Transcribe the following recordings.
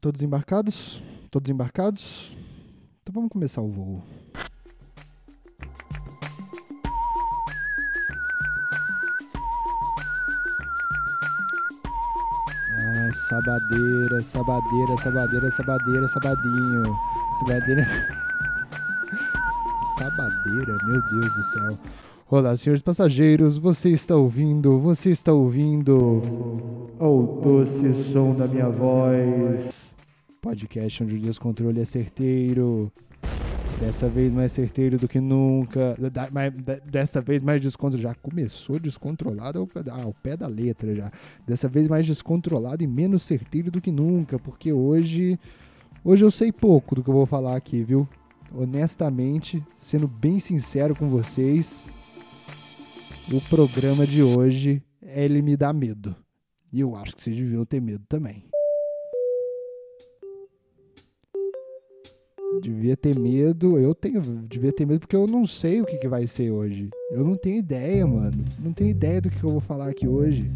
Todos embarcados? Todos embarcados? Então vamos começar o voo. Ai, sabadeira, sabadeira, sabadeira, sabadeira, sabadinho. Sabadeira. Sabadeira, meu Deus do céu. Olá, senhores passageiros, você está ouvindo, você está ouvindo o doce som da minha voz. Podcast onde o descontrole é certeiro. Dessa vez mais certeiro do que nunca. Dessa vez mais descontrolado. Já começou descontrolado ao ao pé da letra já. Dessa vez mais descontrolado e menos certeiro do que nunca. Porque hoje. Hoje eu sei pouco do que eu vou falar aqui, viu? Honestamente, sendo bem sincero com vocês, o programa de hoje, ele me dá medo. E eu acho que vocês deviam ter medo também. Devia ter medo, eu tenho, devia ter medo porque eu não sei o que, que vai ser hoje. Eu não tenho ideia, mano. Não tenho ideia do que, que eu vou falar aqui hoje.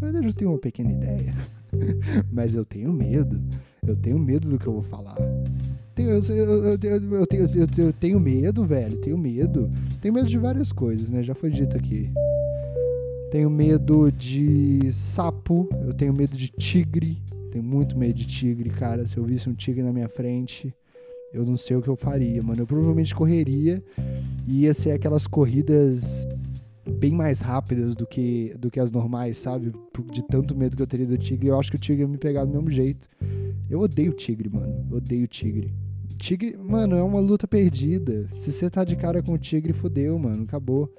Na verdade, eu tenho uma pequena ideia. Mas eu tenho medo. Eu tenho medo do que eu vou falar. Eu, eu, eu, tenho, eu tenho medo, velho. Tenho medo. Tenho medo de várias coisas, né? Já foi dito aqui. Tenho medo de sapo. Eu tenho medo de tigre. Tenho muito medo de tigre, cara. Se eu visse um tigre na minha frente, eu não sei o que eu faria, mano. Eu provavelmente correria. E ia ser aquelas corridas bem mais rápidas do que, do que as normais, sabe? De tanto medo que eu teria do tigre. Eu acho que o tigre ia me pegar do mesmo jeito. Eu odeio tigre, mano. Eu odeio tigre. Tigre, mano, é uma luta perdida. Se você tá de cara com o tigre, fodeu, mano. Acabou.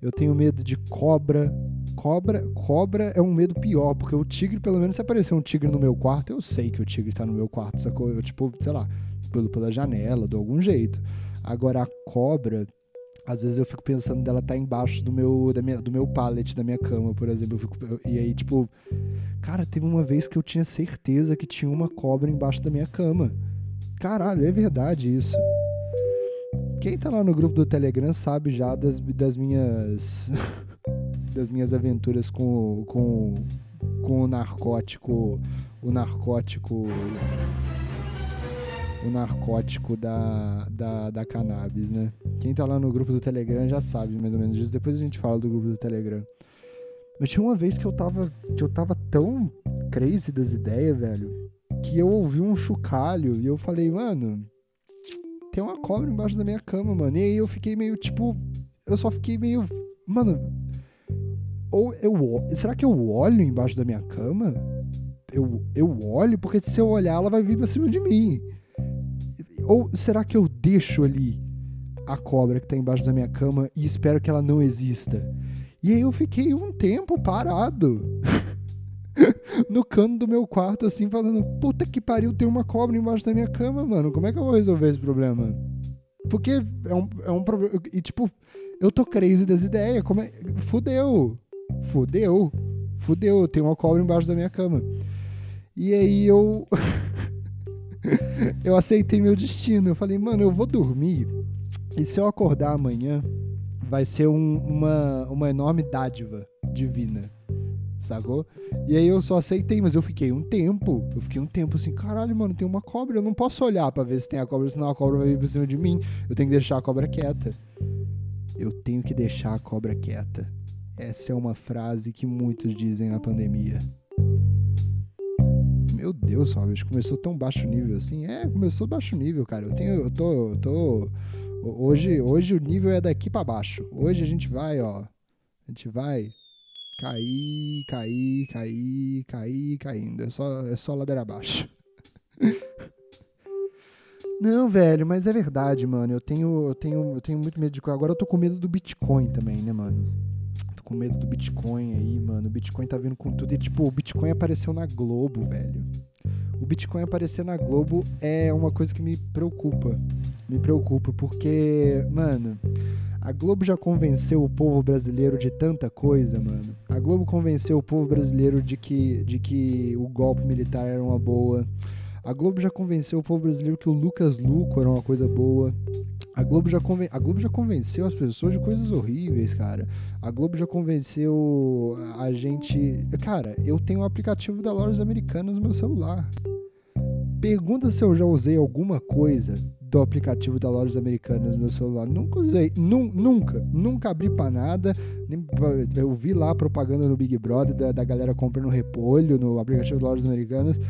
Eu tenho medo de cobra. Cobra, cobra é um medo pior, porque o tigre, pelo menos, se aparecer um tigre no meu quarto, eu sei que o tigre tá no meu quarto, sacou? Eu, tipo, sei lá, pelo, pela janela, de algum jeito. Agora, a cobra, às vezes eu fico pensando dela tá embaixo do meu, da minha, do meu pallet da minha cama, por exemplo. Eu fico- eu- e aí, tipo, cara, teve uma vez que eu tinha certeza que tinha uma cobra embaixo da minha cama. Caralho, é verdade isso. Quem tá lá no grupo do Telegram sabe já das, das minhas. das minhas aventuras com, com, com o narcótico. O narcótico. O narcótico da, da, da cannabis, né? Quem tá lá no grupo do Telegram já sabe mais ou menos disso. Depois a gente fala do grupo do Telegram. Mas tinha uma vez que eu tava. que eu tava tão crazy das ideias, velho, que eu ouvi um chocalho e eu falei, mano, tem uma cobra embaixo da minha cama, mano. E aí eu fiquei meio, tipo, eu só fiquei meio, mano, ou eu, será que eu olho embaixo da minha cama? Eu, eu olho, porque se eu olhar, ela vai vir pra cima de mim. Ou será que eu deixo ali a cobra que tá embaixo da minha cama e espero que ela não exista? E aí eu fiquei um tempo parado. no cano do meu quarto, assim, falando: Puta que pariu, tem uma cobra embaixo da minha cama, mano. Como é que eu vou resolver esse problema? Porque é um, é um problema. E tipo, eu tô crazy das ideias. Como é... Fudeu. Fudeu. Fudeu. Tem uma cobra embaixo da minha cama. E aí eu. eu aceitei meu destino. Eu falei, mano, eu vou dormir. E se eu acordar amanhã, vai ser um- uma, uma enorme dádiva divina. Sacou? E aí eu só aceitei, mas eu fiquei um tempo. Eu fiquei um tempo assim, caralho, mano, tem uma cobra. Eu não posso olhar pra ver se tem a cobra, senão a cobra vai vir pra cima de mim. Eu tenho que deixar a cobra quieta. Eu tenho que deixar a cobra quieta. Essa é uma frase que muitos dizem na pandemia. Meu Deus, Robert, começou tão baixo nível assim? É, começou baixo nível, cara. Eu tenho, eu tô, eu tô hoje, hoje o nível é daqui pra baixo. Hoje a gente vai, ó, a gente vai cair, cair, cair, cair, caindo. É só, é só ladeira abaixo. Não, velho, mas é verdade, mano. Eu tenho, eu tenho, eu tenho muito medo de agora eu tô com medo do Bitcoin também, né, mano? Com medo do Bitcoin aí, mano. O Bitcoin tá vindo com tudo e tipo, o Bitcoin apareceu na Globo, velho. O Bitcoin aparecer na Globo é uma coisa que me preocupa. Me preocupa porque, mano, a Globo já convenceu o povo brasileiro de tanta coisa, mano. A Globo convenceu o povo brasileiro de que, de que o golpe militar era uma boa. A Globo já convenceu o povo brasileiro que o Lucas Luco era uma coisa boa. A Globo, já conven... a Globo já convenceu as pessoas de coisas horríveis, cara. A Globo já convenceu a gente. Cara, eu tenho o aplicativo da Lojas Americanas no meu celular. Pergunta se eu já usei alguma coisa do aplicativo da Lojas Americanas no meu celular. Nunca usei, num, nunca, nunca abri pra nada. Eu vi lá propaganda no Big Brother da, da galera comprando repolho no aplicativo da Lojas Americanas.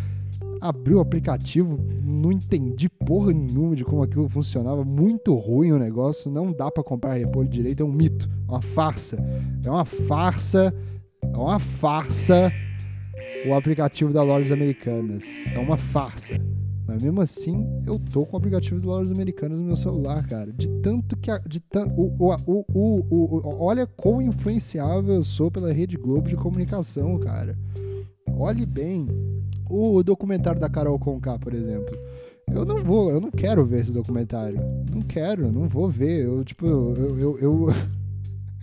Abri o aplicativo, não entendi porra nenhuma de como aquilo funcionava. Muito ruim o negócio, não dá para comprar repolho direito, é um mito, é uma farsa. É uma farsa, é uma farsa o aplicativo da Lojas Americanas. É uma farsa. Mas mesmo assim, eu tô com o aplicativo das lojas americanas no meu celular, cara. De tanto que. A, de tan, o, o, o, o, olha quão influenciável eu sou pela Rede Globo de comunicação, cara. Olhe bem. O documentário da Carol Conká, por exemplo. Eu não vou, eu não quero ver esse documentário. Não quero, não vou ver. Eu, tipo, eu, eu, eu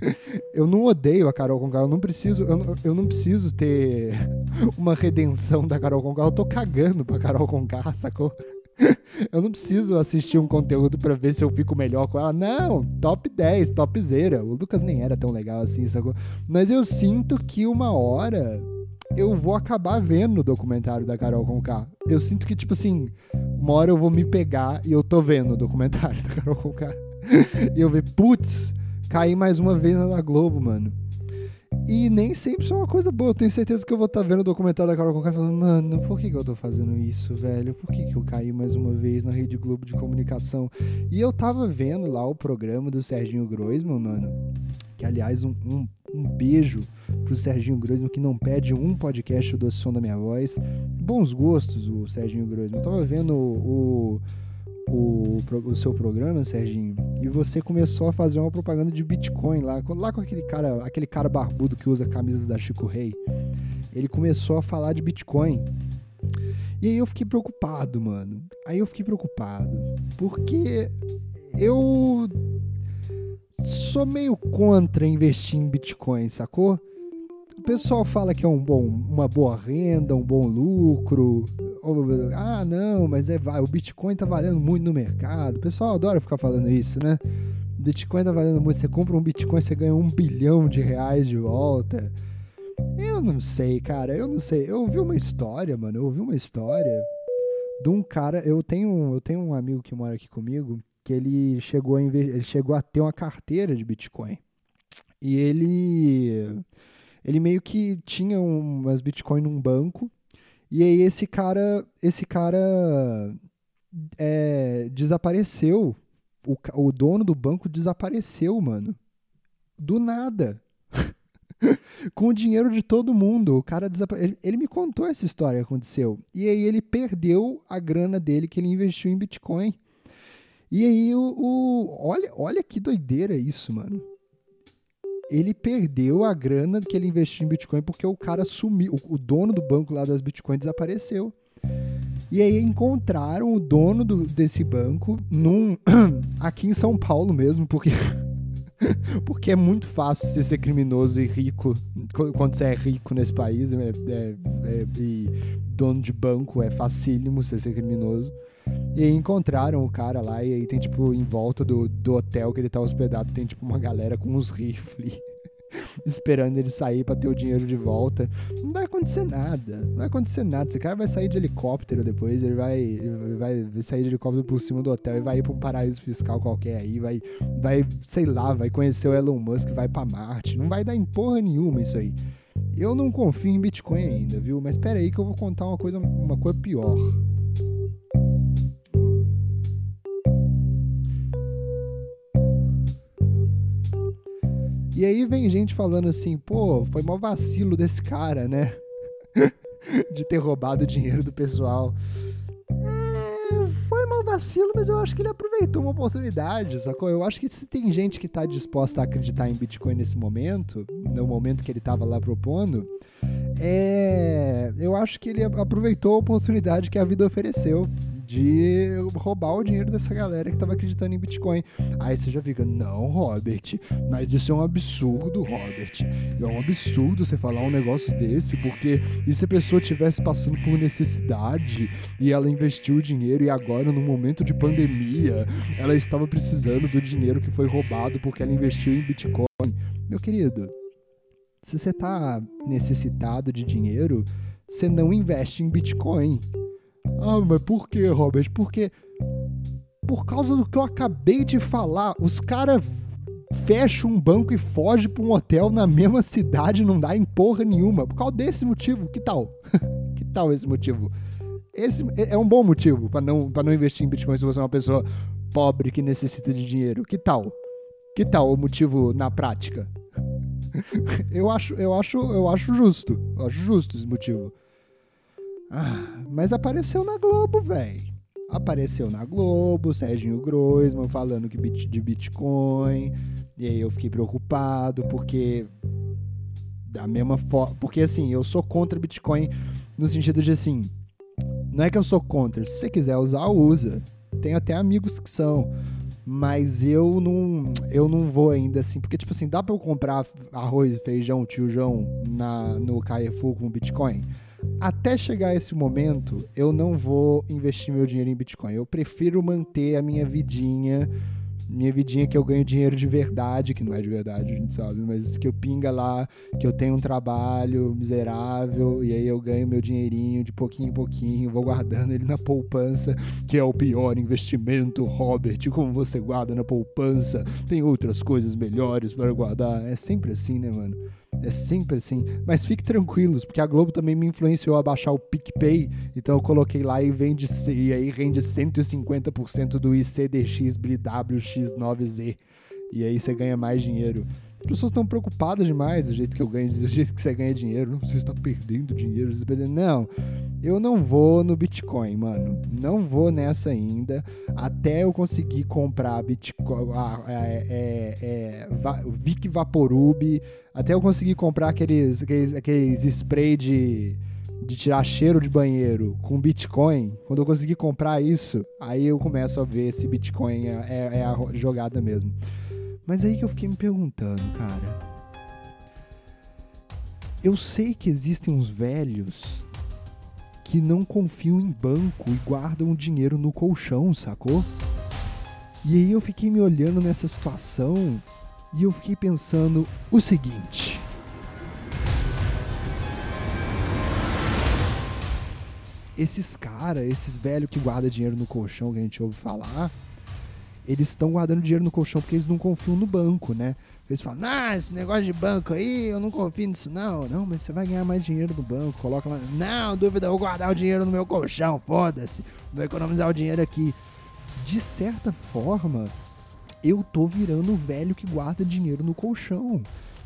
eu não odeio a Carol Conká, eu não preciso, eu não, eu não preciso ter uma redenção da Carol Conká, eu tô cagando pra Carol Conká, sacou? Eu não preciso assistir um conteúdo para ver se eu fico melhor com ela. Não, top 10, top zero. O Lucas nem era tão legal assim, sacou? Mas eu sinto que uma hora eu vou acabar vendo o documentário da Carol Conká. Eu sinto que, tipo assim, uma hora eu vou me pegar e eu tô vendo o documentário da Carol Conká. e eu ver, putz, cair mais uma vez na Globo, mano. E nem sempre isso é uma coisa boa. Eu tenho certeza que eu vou estar tá vendo o documentário da Carol Conká falando, mano, por que, que eu tô fazendo isso, velho? Por que, que eu caí mais uma vez na Rede Globo de Comunicação? E eu tava vendo lá o programa do Serginho Groisman, mano. Que, aliás, um, um, um beijo pro Serginho Groisman, que não pede um podcast do Som da Minha Voz. Bons gostos, o Serginho Groisman. Eu tava vendo o, o o, o seu programa, Serginho, e você começou a fazer uma propaganda de Bitcoin lá, lá com aquele cara, aquele cara barbudo que usa camisas da Chico Rei. Ele começou a falar de Bitcoin. E aí eu fiquei preocupado, mano. Aí eu fiquei preocupado. Porque eu sou meio contra investir em Bitcoin, sacou? O pessoal fala que é um bom, uma boa renda, um bom lucro, ah, não, mas é, o Bitcoin tá valendo muito no mercado. O pessoal adora ficar falando isso, né? O Bitcoin tá valendo muito. Você compra um Bitcoin, você ganha um bilhão de reais de volta. Eu não sei, cara. Eu não sei. Eu ouvi uma história, mano. Eu ouvi uma história de um cara. Eu tenho, eu tenho um amigo que mora aqui comigo que ele chegou a, ele chegou a ter uma carteira de Bitcoin. E ele ele meio que tinha umas Bitcoin num banco e aí esse cara, esse cara é, desapareceu. O, o dono do banco desapareceu, mano. Do nada. com o dinheiro de todo mundo. O cara ele me contou essa história que aconteceu. E aí ele perdeu a grana dele que ele investiu em Bitcoin. E aí o, o, olha, olha que doideira isso, mano ele perdeu a grana que ele investiu em Bitcoin porque o cara sumiu, o, dono do banco lá das Bitcoin desapareceu. E aí encontraram o dono do, desse banco num, aqui em São Paulo mesmo, porque porque é muito fácil você ser criminoso e rico quando você é rico nesse país é, é, é, e dono de banco é facílimo você ser criminoso. E encontraram o cara lá, e aí tem, tipo, em volta do, do hotel que ele tá hospedado, tem, tipo, uma galera com uns rifles esperando ele sair para ter o dinheiro de volta. Não vai acontecer nada. Não vai acontecer nada. Esse cara vai sair de helicóptero depois, ele vai, vai sair de helicóptero por cima do hotel e vai ir pra um paraíso fiscal qualquer aí, vai, vai, sei lá, vai conhecer o Elon Musk, vai para Marte. Não vai dar em porra nenhuma isso aí. Eu não confio em Bitcoin ainda, viu? Mas espera aí que eu vou contar uma coisa, uma coisa pior. E aí vem gente falando assim, pô, foi mó vacilo desse cara, né? de ter roubado o dinheiro do pessoal. É, foi mó vacilo, mas eu acho que ele aproveitou uma oportunidade, sacou? Eu acho que se tem gente que tá disposta a acreditar em Bitcoin nesse momento, no momento que ele tava lá propondo, é, eu acho que ele aproveitou a oportunidade que a vida ofereceu de roubar o dinheiro dessa galera que tava acreditando em Bitcoin. Aí você já fica, não, Robert, mas isso é um absurdo, Robert. É um absurdo você falar um negócio desse, porque e se a pessoa tivesse passando por necessidade e ela investiu o dinheiro e agora, no momento de pandemia, ela estava precisando do dinheiro que foi roubado porque ela investiu em Bitcoin? Meu querido, se você está necessitado de dinheiro, você não investe em Bitcoin Ah, mas por que, Robert? Porque por causa do que eu acabei de falar, os caras fecham um banco e fogem para um hotel na mesma cidade, não dá em porra nenhuma. Por causa desse motivo, que tal? que tal esse motivo? Esse é um bom motivo para não, não investir em Bitcoin se você é uma pessoa pobre que necessita de dinheiro. Que tal? Que tal o motivo na prática? eu acho, eu acho, eu acho justo. Eu acho justo esse motivo. Ah, mas apareceu na Globo, velho. Apareceu na Globo, Serginho Groisman falando que de Bitcoin. E aí eu fiquei preocupado, porque da mesma forma. Porque assim, eu sou contra Bitcoin no sentido de assim. Não é que eu sou contra. Se você quiser usar, usa. Tenho até amigos que são. Mas eu não, eu não vou ainda assim, porque tipo assim, dá para eu comprar arroz, feijão, tiojão na no Carrefour com Bitcoin? Até chegar esse momento, eu não vou investir meu dinheiro em Bitcoin. Eu prefiro manter a minha vidinha minha vidinha que eu ganho dinheiro de verdade, que não é de verdade, a gente sabe, mas que eu pinga lá, que eu tenho um trabalho miserável e aí eu ganho meu dinheirinho de pouquinho em pouquinho, vou guardando ele na poupança, que é o pior investimento, Robert, como você guarda na poupança, tem outras coisas melhores para guardar. É sempre assim, né, mano? É sempre assim. Mas fique tranquilos, porque a Globo também me influenciou a baixar o PicPay. Então eu coloquei lá e vende e aí rende 150% do ICDX BWX9Z. E aí você ganha mais dinheiro. As pessoas estão preocupadas demais do jeito que eu ganho, do jeito que você ganha dinheiro. Não, você está perdendo dinheiro, você está perdendo. Não, eu não vou no Bitcoin, mano. Não vou nessa ainda. Até eu conseguir comprar Bitcoin, ah, é, é, é, Vic Vaporub. Até eu conseguir comprar aqueles, aqueles, aqueles spray de, de tirar cheiro de banheiro com Bitcoin. Quando eu conseguir comprar isso, aí eu começo a ver se Bitcoin é, é, é a jogada mesmo. Mas aí que eu fiquei me perguntando, cara. Eu sei que existem uns velhos que não confiam em banco e guardam o dinheiro no colchão, sacou? E aí eu fiquei me olhando nessa situação e eu fiquei pensando o seguinte. Esses caras, esses velhos que guardam dinheiro no colchão que a gente ouve falar, eles estão guardando dinheiro no colchão porque eles não confiam no banco, né? Eles falam, ah, esse negócio de banco aí, eu não confio nisso, não. Não, mas você vai ganhar mais dinheiro no banco. Coloca lá, não, dúvida, eu vou guardar o dinheiro no meu colchão, foda-se. Vou economizar o dinheiro aqui. De certa forma, eu tô virando o velho que guarda dinheiro no colchão.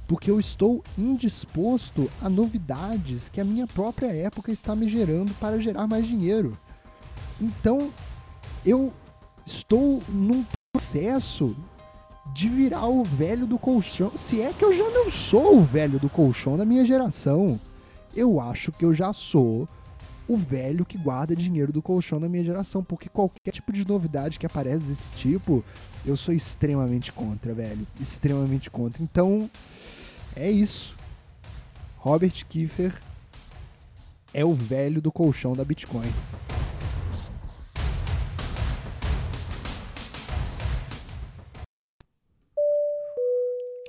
Porque eu estou indisposto a novidades que a minha própria época está me gerando para gerar mais dinheiro. Então, eu estou num processo de virar o velho do colchão. Se é que eu já não sou o velho do colchão da minha geração, eu acho que eu já sou o velho que guarda dinheiro do colchão da minha geração, porque qualquer tipo de novidade que aparece desse tipo, eu sou extremamente contra, velho, extremamente contra. Então, é isso. Robert Kiefer é o velho do colchão da Bitcoin.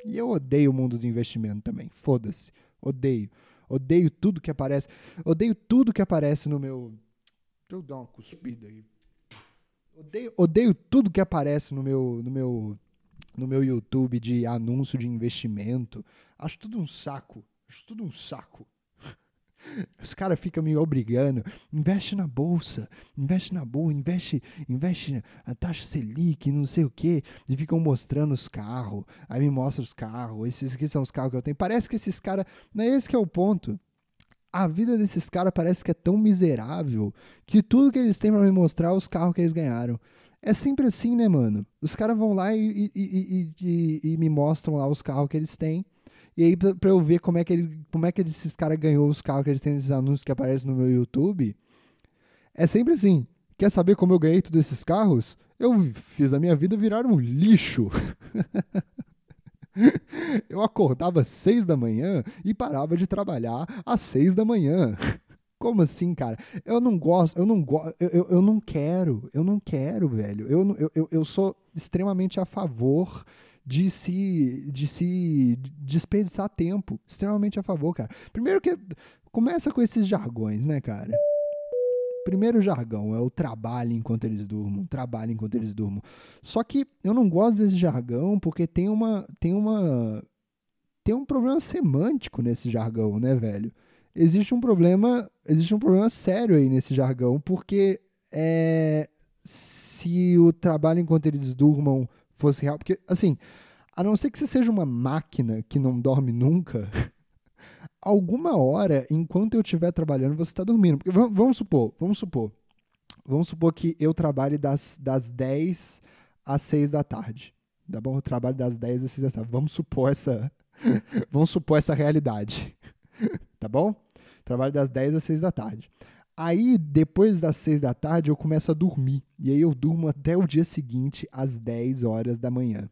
E eu odeio o mundo do investimento também. Foda-se. Odeio. Odeio tudo que aparece. Odeio tudo que aparece no meu. Deixa eu dar uma cuspida aí. Odeio, odeio tudo que aparece no meu, no meu no meu YouTube de anúncio de investimento. Acho tudo um saco. Acho tudo um saco. Os caras ficam me obrigando. Investe na bolsa, investe na bolsa, investe, investe na taxa Selic, não sei o quê. E ficam mostrando os carros. Aí me mostra os carros. Esses aqui são os carros que eu tenho. Parece que esses caras. Não é esse que é o ponto. A vida desses caras parece que é tão miserável que tudo que eles têm para me mostrar é os carros que eles ganharam. É sempre assim, né, mano? Os caras vão lá e, e, e, e, me mostram lá os carros que eles têm. E aí, pra, eu ver como é que, ele, como é que esses caras ganhou os carros que eles têm nesses anúncios que aparecem no meu YouTube, é sempre assim. Quer saber como eu ganhei todos esses carros? Eu fiz a minha vida virar um lixo. eu acordava às seis da manhã e parava de trabalhar às seis da manhã. Como assim, cara? Eu não gosto, eu não gosto, eu, eu, eu, não quero, eu não quero, velho. Eu, eu, eu sou extremamente a favor de se, de se desperdiçar tempo. Extremamente a favor, cara. Primeiro que começa com esses jargões, né, cara? Primeiro jargão é o trabalho enquanto eles durmam, trabalho enquanto eles durmam. Só que eu não gosto desse jargão porque tem uma tem uma tem um problema semântico nesse jargão, né, velho? Existe um problema, existe um problema sério aí nesse jargão, porque é, se o trabalho enquanto eles durmam fosse real, porque assim, a não ser que você seja uma máquina que não dorme nunca, alguma hora, enquanto eu estiver trabalhando, você está dormindo. Porque vamos, supor, vamos supor, vamos supor que eu trabalhe das, das 10 às 6 da tarde. Tá bom? Eu trabalho das 10 às 6 da tarde. Vamos supor essa, vamos supor essa realidade. tá bom? Trabalho das 10 às 6 da tarde. Aí, depois das 6 da tarde, eu começo a dormir. E aí eu durmo até o dia seguinte, às 10 horas da manhã.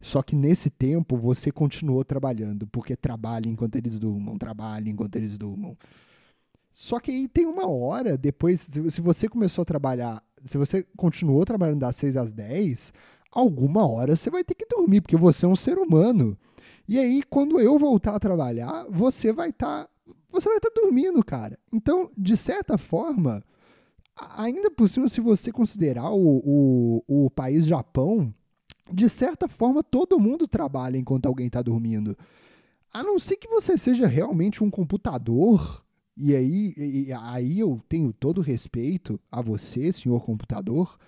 Só que nesse tempo você continuou trabalhando, porque trabalha enquanto eles durmam, trabalha enquanto eles durmam. Só que aí tem uma hora depois, se você começou a trabalhar, se você continuou trabalhando das 6 às 10, alguma hora você vai ter que dormir, porque você é um ser humano. E aí, quando eu voltar a trabalhar, você vai estar. Tá, você vai estar dormindo, cara. Então, de certa forma, ainda por cima, se você considerar o, o, o país Japão, de certa forma, todo mundo trabalha enquanto alguém está dormindo. A não ser que você seja realmente um computador. E aí, e aí eu tenho todo respeito a você, senhor computador.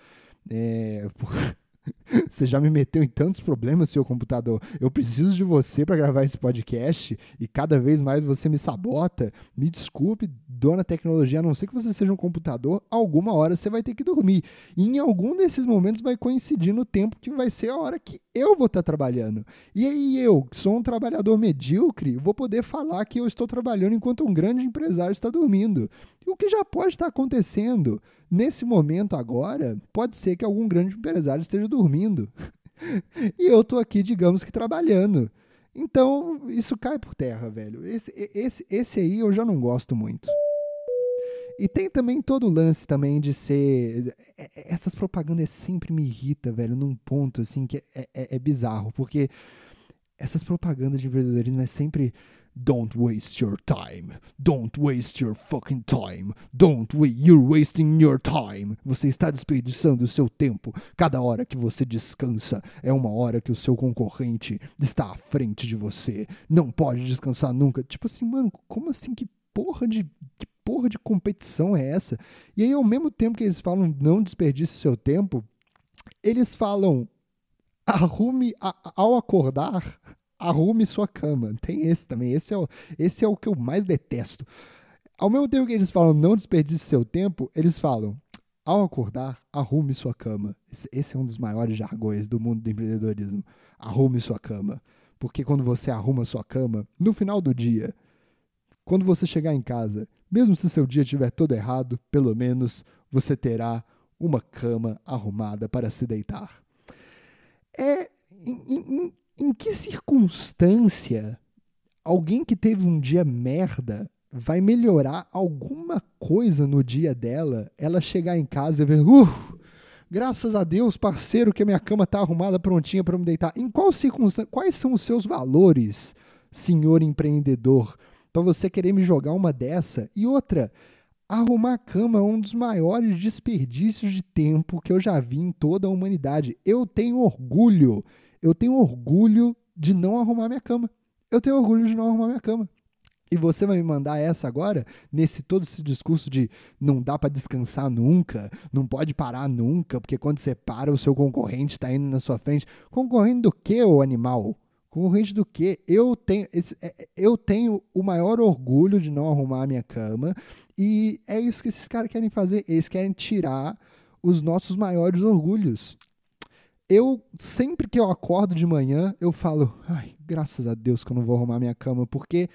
É, Você já me meteu em tantos problemas, seu computador. Eu preciso de você para gravar esse podcast e cada vez mais você me sabota. Me desculpe, dona tecnologia, a não ser que você seja um computador, alguma hora você vai ter que dormir. E em algum desses momentos vai coincidir no tempo que vai ser a hora que eu vou estar tá trabalhando. E aí eu, que sou um trabalhador medíocre, vou poder falar que eu estou trabalhando enquanto um grande empresário está dormindo. O que já pode estar acontecendo nesse momento agora, pode ser que algum grande empresário esteja dormindo. e eu estou aqui, digamos que trabalhando. Então, isso cai por terra, velho. Esse, esse, esse aí eu já não gosto muito. E tem também todo o lance também de ser. É, é, essas propagandas sempre me irritam, velho, num ponto assim que é, é, é bizarro, porque essas propagandas de empreendedorismo é sempre Don't waste your time. Don't waste your fucking time. Don't wait. You're wasting your time. Você está desperdiçando o seu tempo. Cada hora que você descansa é uma hora que o seu concorrente está à frente de você. Não pode descansar nunca. Tipo assim, mano, como assim? Que porra de. Que porra de competição é essa? E aí, ao mesmo tempo que eles falam não desperdice seu tempo, eles falam arrume a, ao acordar arrume sua cama. Tem esse também. Esse é o, esse é o que eu mais detesto. Ao mesmo tempo que eles falam não desperdice seu tempo, eles falam ao acordar, arrume sua cama. Esse, esse, é um dos maiores jargões do mundo do empreendedorismo. Arrume sua cama. Porque quando você arruma sua cama, no final do dia, quando você chegar em casa, mesmo se seu dia estiver todo errado, pelo menos você terá uma cama arrumada para se deitar. É, em que circunstância alguém que teve um dia merda vai melhorar alguma coisa no dia dela, ela chegar em casa e ver, uh, graças a Deus, parceiro, que a minha cama tá arrumada prontinha para me deitar. Em qual circunstância, quais são os seus valores, senhor empreendedor, para você querer me jogar uma dessa? E outra, arrumar a cama é um dos maiores desperdícios de tempo que eu já vi em toda a humanidade. Eu tenho orgulho eu tenho orgulho de não arrumar minha cama. Eu tenho orgulho de não arrumar minha cama. E você vai me mandar essa agora, nesse todo esse discurso de não dá para descansar nunca, não pode parar nunca, porque quando você para, o seu concorrente está indo na sua frente. Concorrente do que, ô animal? Concorrente do que? Eu tenho, é, é, eu tenho o maior orgulho de não arrumar a minha cama, e é isso que esses caras querem fazer. Eles querem tirar os nossos maiores orgulhos eu sempre que eu acordo de manhã, eu falo, ai, graças a Deus que eu não vou arrumar minha cama, porque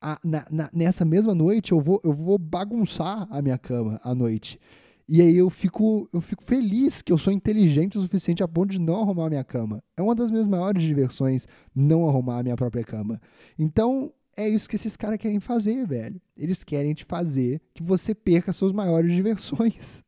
a, na, na, nessa mesma noite eu vou, eu vou bagunçar a minha cama à noite. E aí eu fico, eu fico feliz que eu sou inteligente o suficiente a ponto de não arrumar a minha cama. É uma das minhas maiores diversões não arrumar a minha própria cama. Então, é isso que esses caras querem fazer, velho. Eles querem te fazer que você perca suas maiores diversões.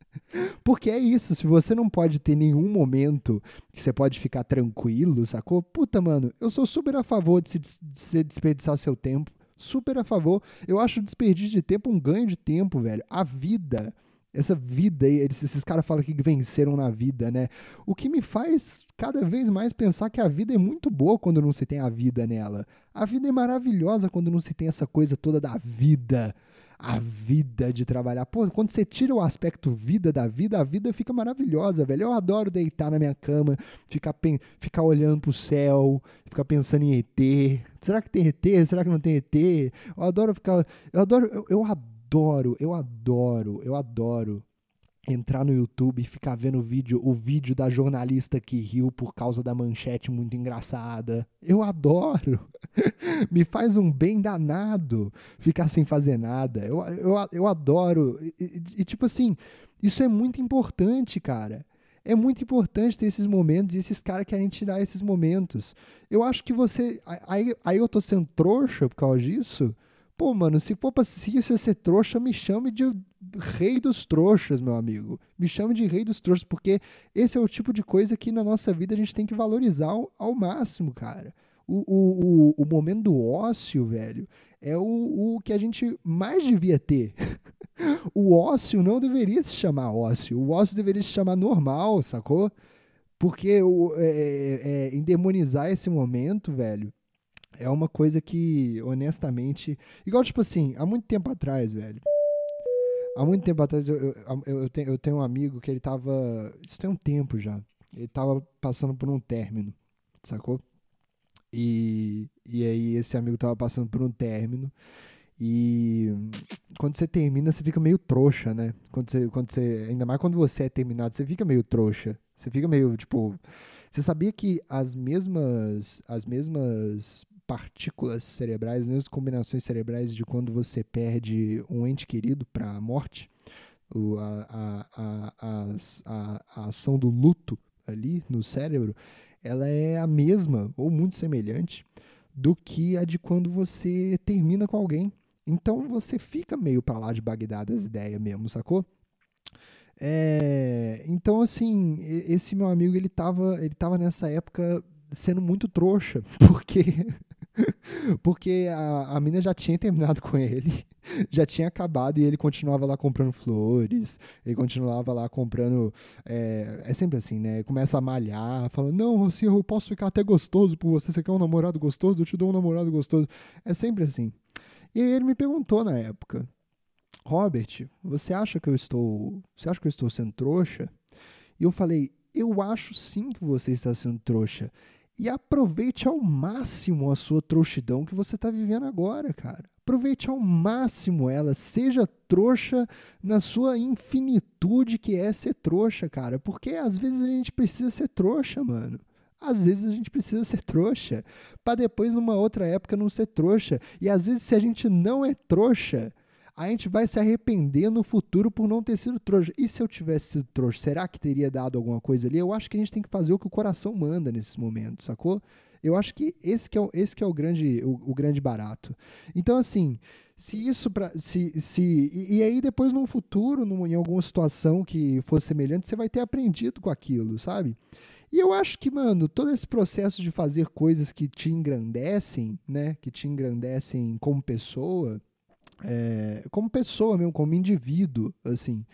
Porque é isso, se você não pode ter nenhum momento que você pode ficar tranquilo, sacou? Puta, mano, eu sou super a favor de se, de se desperdiçar seu tempo. Super a favor. Eu acho desperdício de tempo um ganho de tempo, velho. A vida essa vida esses, esses caras falam que venceram na vida, né? O que me faz cada vez mais pensar que a vida é muito boa quando não se tem a vida nela. A vida é maravilhosa quando não se tem essa coisa toda da vida. A vida de trabalhar. Pô, quando você tira o aspecto vida da vida, a vida fica maravilhosa, velho. Eu adoro deitar na minha cama, ficar, ficar olhando pro céu, ficar pensando em ET. Será que tem ET? Será que não tem ET? Eu adoro ficar. Eu adoro. eu, eu adoro, eu adoro, eu adoro entrar no YouTube e ficar vendo o vídeo, o vídeo da jornalista que riu por causa da manchete muito engraçada. Eu adoro. Me faz um bem danado ficar sem fazer nada. Eu, eu, eu adoro. E, e, e, tipo assim, isso é muito importante, cara. É muito importante ter esses momentos e esses caras querem tirar esses momentos. Eu acho que você. Aí, aí eu tô sendo trouxa por causa disso. Pô, mano, se for pra se isso ser trouxa, me chame de rei dos trouxas, meu amigo. Me chame de rei dos trouxas, porque esse é o tipo de coisa que na nossa vida a gente tem que valorizar ao, ao máximo, cara. O, o, o, o, momento do ócio, velho, é o, o que a gente mais devia ter. o ócio não deveria se chamar ócio. O ócio deveria se chamar normal, sacou? Porque o, é, é, é endemonizar esse momento, velho, é uma coisa que, honestamente. Igual, tipo assim, há muito tempo atrás, velho. Há muito tempo atrás eu, eu, eu, tenho, eu tenho um amigo que ele tava. Isso tem um tempo já. Ele tava passando por um término, sacou? E, e aí esse amigo tava passando por um término. E quando você termina, você fica meio trouxa, né? Quando você, quando você, ainda mais quando você é terminado, você fica meio trouxa. Você fica meio, tipo. Você sabia que as mesmas, as mesmas partículas cerebrais, as mesmas combinações cerebrais de quando você perde um ente querido para a morte, a, a, a, a, ação do luto ali no cérebro, ela é a mesma ou muito semelhante do que a de quando você termina com alguém. Então você fica meio para lá de Bagdá das ideias mesmo, sacou? É, então, assim, esse meu amigo, ele tava, ele tava nessa época sendo muito trouxa, porque Porque a, a mina já tinha terminado com ele, já tinha acabado e ele continuava lá comprando flores, ele continuava lá comprando. É, é sempre assim, né? Começa a malhar, falando: Não, assim, eu posso ficar até gostoso por você. Você quer um namorado gostoso? Eu te dou um namorado gostoso. É sempre assim. E aí ele me perguntou na época: Robert, você acha que eu estou. Você acha que eu estou sendo trouxa? E eu falei: Eu acho sim que você está sendo trouxa e aproveite ao máximo a sua trouxidão que você está vivendo agora, cara. Aproveite ao máximo ela, seja trouxa na sua infinitude que é ser trouxa, cara. Porque às vezes a gente precisa ser trouxa, mano. Às vezes a gente precisa ser trouxa, para depois numa outra época não ser trouxa. E às vezes se a gente não é trouxa, a gente vai se arrepender no futuro por não ter sido trouxa. E se eu tivesse sido trouxa, será que teria dado alguma coisa ali? Eu acho que a gente tem que fazer o que o coração manda nesses momentos, sacou? Eu acho que esse que é o, esse que é o grande o, o grande barato. Então assim, se isso se, se e, e, aí depois num futuro, em alguma situação que for semelhante, você vai ter aprendido com aquilo, sabe? E eu acho que, mano, todo esse processo de fazer coisas que te engrandecem, né, que te engrandecem como pessoa, é, como pessoa mesmo, como indivíduo, assim,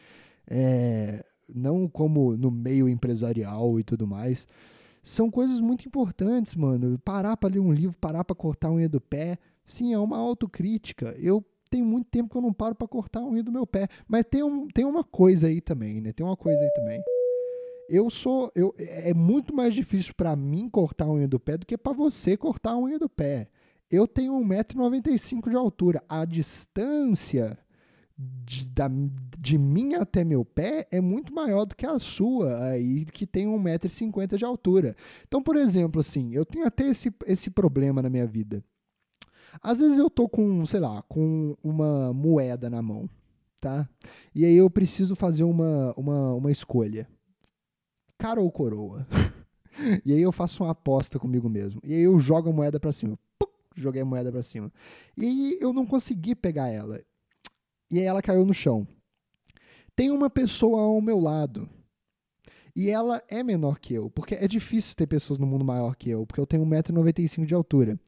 é, não como no meio empresarial e tudo mais. São coisas muito importantes, mano. Parar para ler um livro, parar para cortar a unha do pé, sim, é uma autocrítica. Eu tenho muito tempo que eu não paro para cortar a unha do meu pé, mas tem, um, tem uma coisa aí também, né? Tem uma coisa aí também. Eu sou, eu, é muito mais difícil para mim cortar a unha do pé do que para você cortar a unha do pé. Eu tenho 1,95m de altura. A distância de, da, de mim até meu pé é muito maior do que a sua, aí que tem 1,50m de altura. Então, por exemplo, assim, eu tenho até esse, esse problema na minha vida. Às vezes eu tô com, sei lá, com uma moeda na mão, tá? E aí eu preciso fazer uma, uma, uma escolha. Cara ou coroa? e aí eu faço uma aposta comigo mesmo. E aí eu jogo a moeda para cima joguei a moeda para cima. E eu não consegui pegar ela. E ela caiu no chão. Tem uma pessoa ao meu lado. E ela é menor que eu, porque é difícil ter pessoas no mundo maior que eu, porque eu tenho 1,95m de altura.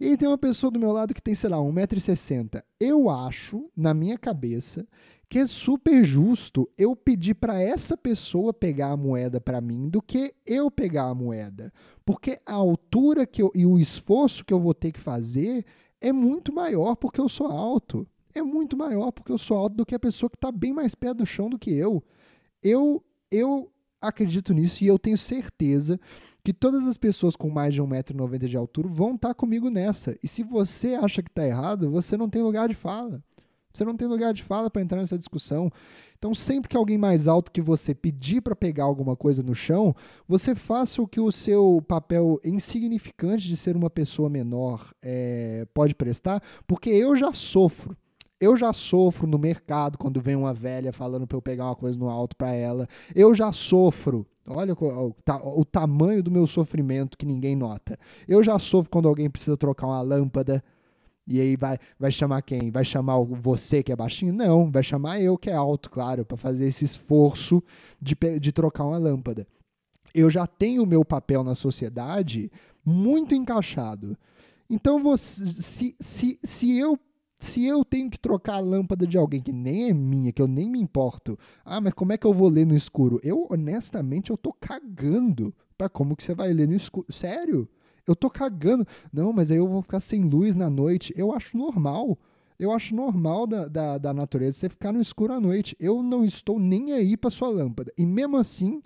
E tem uma pessoa do meu lado que tem, sei lá, 1,60m. Eu acho, na minha cabeça, que é super justo eu pedir para essa pessoa pegar a moeda para mim do que eu pegar a moeda. Porque a altura que eu, e o esforço que eu vou ter que fazer é muito maior porque eu sou alto. É muito maior porque eu sou alto do que a pessoa que está bem mais perto do chão do que eu. Eu, eu acredito nisso e eu tenho certeza que todas as pessoas com mais de 1,90m de altura vão estar tá comigo nessa. E se você acha que está errado, você não tem lugar de fala. Você não tem lugar de fala para entrar nessa discussão. Então, sempre que alguém mais alto que você pedir para pegar alguma coisa no chão, você faça o que o seu papel insignificante de ser uma pessoa menor é, pode prestar, porque eu já sofro. Eu já sofro no mercado quando vem uma velha falando para eu pegar uma coisa no alto para ela. Eu já sofro. Olha o, o, o, tamanho do meu sofrimento que ninguém nota. Eu já sofro quando alguém precisa trocar uma lâmpada e aí vai, vai chamar quem? Vai chamar você que é baixinho? Não, vai chamar eu que é alto, claro, para fazer esse esforço de, de trocar uma lâmpada. Eu já tenho o meu papel na sociedade muito encaixado. Então, você, se, se, se eu se eu tenho que trocar a lâmpada de alguém que nem é minha, que eu nem me importo, ah, mas como é que eu vou ler no escuro? Eu, honestamente, eu tô cagando para como que você vai ler no escuro. Sério? Eu tô cagando. Não, mas aí eu vou ficar sem luz na noite. Eu acho normal. Eu acho normal da, da, da natureza você ficar no escuro à noite. Eu não estou nem aí para sua lâmpada. E mesmo assim,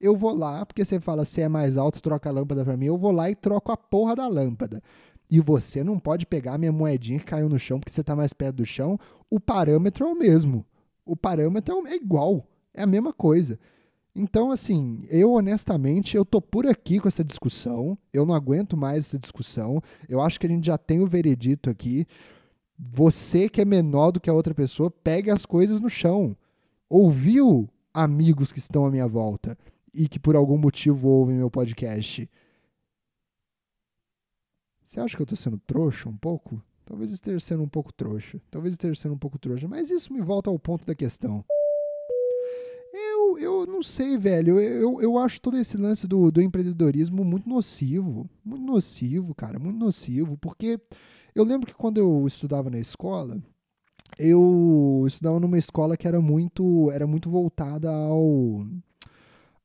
eu vou lá, porque você fala, se é mais alto, troca a lâmpada para mim. Eu vou lá e troco a porra da lâmpada. E você não pode pegar a minha moedinha que caiu no chão porque você está mais perto do chão. O parâmetro é o mesmo. O parâmetro é igual. É a mesma coisa. Então, assim, eu honestamente, eu tô por aqui com essa discussão. Eu não aguento mais essa discussão. Eu acho que a gente já tem o veredito aqui. Você que é menor do que a outra pessoa, pegue as coisas no chão. Ouviu amigos que estão à minha volta e que por algum motivo ouvem meu podcast? Você acha que eu tô sendo trouxa um pouco? Talvez esteja sendo um pouco trouxa. Talvez esteja sendo um pouco trouxa. Mas isso me volta ao ponto da questão. Eu, eu não sei, velho. Eu, eu acho todo esse lance do, do empreendedorismo muito nocivo. Muito nocivo, cara. Muito nocivo. Porque eu lembro que quando eu estudava na escola, eu estudava numa escola que era muito, era muito voltada ao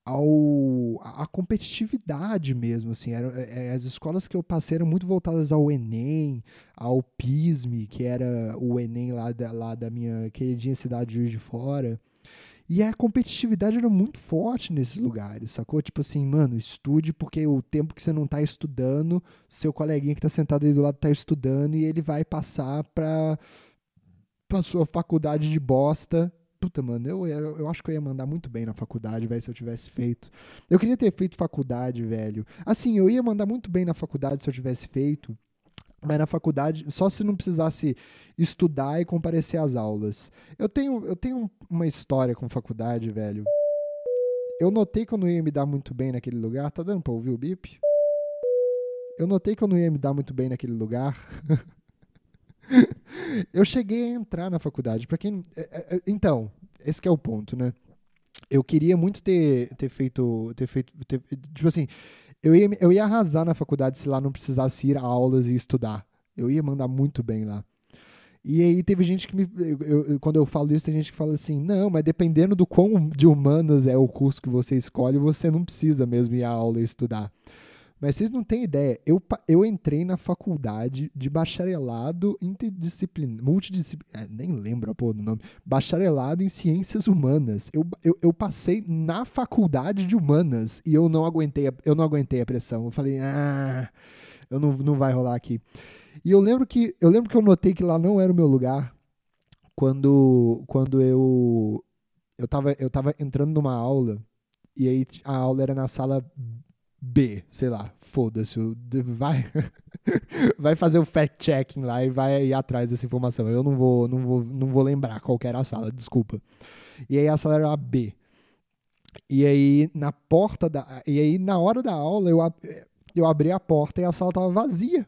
ao a competitividade mesmo assim era, é, é, as escolas que eu passei eram muito voltadas ao Enem ao PISME que era o Enem lá da, lá da minha queridinha cidade de Juiz de Fora e a competitividade era muito forte nesses lugares, sacou? Tipo assim, mano, estude porque o tempo que você não tá estudando, seu coleguinha que tá sentado aí do lado tá estudando e ele vai passar pra, pra sua faculdade de bosta. Puta, mano, eu, eu, eu acho que eu ia mandar muito bem na faculdade, velho, se eu tivesse feito. Eu queria ter feito faculdade, velho. Assim, eu ia mandar muito bem na faculdade se eu tivesse feito mas na faculdade, só se não precisasse estudar e comparecer às aulas. Eu tenho, eu tenho uma história com faculdade, velho. Eu notei que eu não ia me dar muito bem naquele lugar. Tá dando pra ouvir o bip? Eu notei que eu não ia me dar muito bem naquele lugar. eu cheguei a entrar na faculdade. Para quem. É, é, é, então, esse é o ponto, né? Eu queria muito ter, ter feito. Ter feito ter, tipo assim, eu ia, eu ia arrasar na faculdade se lá não precisasse ir a aulas e estudar. Eu ia mandar muito bem lá. E aí teve gente que me. Eu, eu, quando eu falo isso, tem gente que fala assim: não, mas dependendo do quão de humanas é o curso que você escolhe, você não precisa mesmo ir à aula e estudar. Mas vocês não têm ideia. Eu, eu entrei na faculdade de bacharelado interdisciplinar. Multidisciplinar. É, nem lembro a porra do nome. Bacharelado em ciências humanas. Eu, eu, eu, passei na faculdade de humanas e eu não aguentei a, eu não aguentei a pressão. Eu falei, ah, eu não, não vai rolar aqui. E eu lembro que eu lembro que eu notei que lá não era o meu lugar quando, quando eu, eu, tava, eu tava entrando numa aula e aí a aula era na sala B, sei lá, foda-se, vai, vai fazer o fact-checking lá e vai ir atrás dessa informação. Eu não vou, não vou, não vou lembrar qual era a sala, desculpa. E aí a sala era a B. E aí na porta da, e aí na hora da aula eu, eu abri a porta e a sala tava vazia.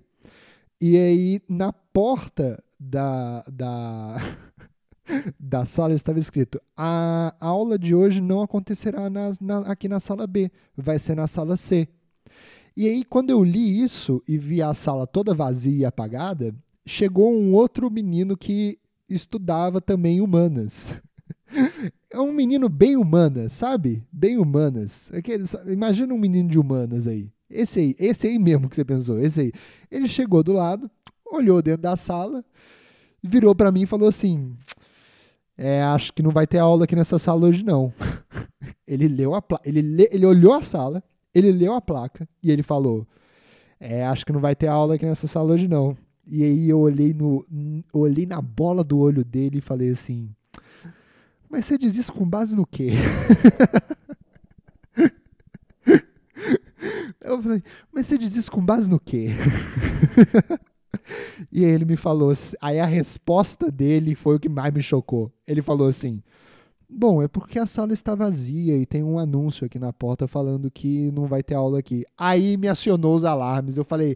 E aí na porta da, da da sala estava escrito: a aula de hoje não acontecerá na, na, aqui na sala B, vai ser na sala C. E aí, quando eu li isso e vi a sala toda vazia e apagada, chegou um outro menino que estudava também humanas. É um menino bem humanas, sabe? Bem humanas. Aquele, imagina um menino de humanas aí. Esse aí, esse aí mesmo que você pensou, esse aí. Ele chegou do lado, olhou dentro da sala, virou para mim e falou assim: é, acho que não vai ter aula aqui nessa sala hoje não. ele leu a ele, le, ele olhou a sala, ele leu a placa e ele falou: é, acho que não vai ter aula aqui nessa sala hoje não. E aí eu olhei no olhei na bola do olho dele e falei assim: Mas você diz isso com base no quê? eu falei: Mas você diz isso com base no quê? e ele me falou, aí a resposta dele foi o que mais me chocou. Ele falou assim: Bom, é porque a sala está vazia e tem um anúncio aqui na porta falando que não vai ter aula aqui. Aí me acionou os alarmes. Eu falei: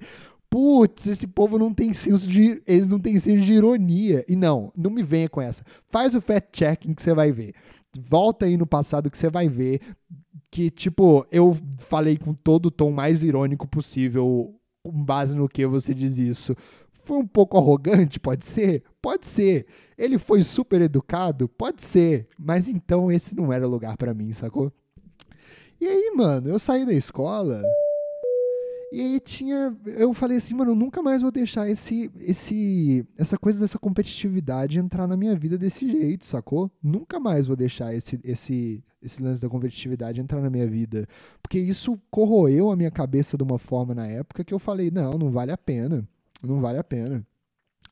Putz, esse povo não tem senso de. Eles não têm senso de ironia. E não, não me venha com essa. Faz o fact-checking que você vai ver. Volta aí no passado que você vai ver que, tipo, eu falei com todo o tom mais irônico possível, com base no que você diz isso. Foi um pouco arrogante, pode ser? Pode ser. Ele foi super educado? Pode ser. Mas então esse não era lugar para mim, sacou? E aí, mano, eu saí da escola. E aí tinha. Eu falei assim, mano, eu nunca mais vou deixar esse, esse, essa coisa dessa competitividade entrar na minha vida desse jeito, sacou? Nunca mais vou deixar esse, esse, esse lance da competitividade entrar na minha vida. Porque isso corroeu a minha cabeça de uma forma na época que eu falei, não, não vale a pena não vale a pena.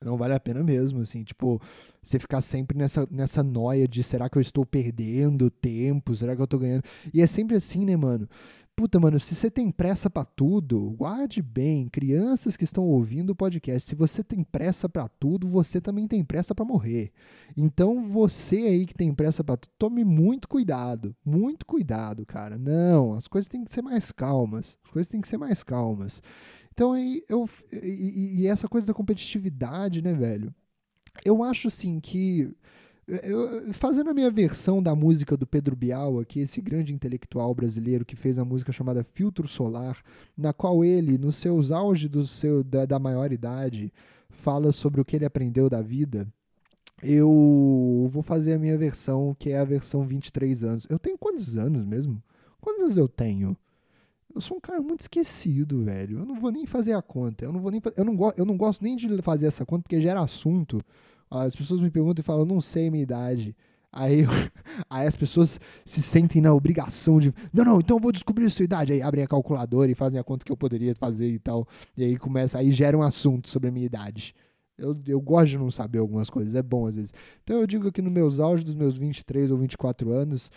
Não vale a pena mesmo, assim, tipo, você ficar sempre nessa, nessa noia de será que eu estou perdendo tempo, será que eu estou ganhando? E é sempre assim, né, mano? Puta, mano, se você tem pressa para tudo, guarde bem, crianças que estão ouvindo o podcast, se você tem pressa para tudo, você também tem pressa para morrer. Então, você aí que tem pressa para tudo, tome muito cuidado, muito cuidado, cara. Não, as coisas têm que ser mais calmas. As coisas têm que ser mais calmas. Então aí eu. E, e, essa coisa da competitividade, né, velho? Eu acho assim que. Eu, fazendo a minha versão da música do Pedro Bial, aqui, esse grande intelectual brasileiro que fez a música chamada Filtro Solar, na qual ele, nos seus auges do seu, da, da maioridade, fala sobre o que ele aprendeu da vida. Eu vou fazer a minha versão, que é a versão 23 anos. Eu tenho quantos anos mesmo? Quantos anos eu tenho? Eu sou um cara muito esquecido, velho. Eu não vou nem fazer a conta. Eu não vou nem eu não, eu não gosto nem de fazer essa conta porque gera assunto. As pessoas me perguntam e falam, eu não sei a minha idade. Aí, aí as pessoas se sentem na obrigação de, não, não, então eu vou descobrir a sua idade. Aí abrem a calculadora e fazem a conta que eu poderia fazer e tal. E aí começa, aí gera um assunto sobre a minha idade. Eu, eu gosto de não saber algumas coisas, é bom às vezes. Então eu digo que nos meus auges dos meus 23 ou 24 anos,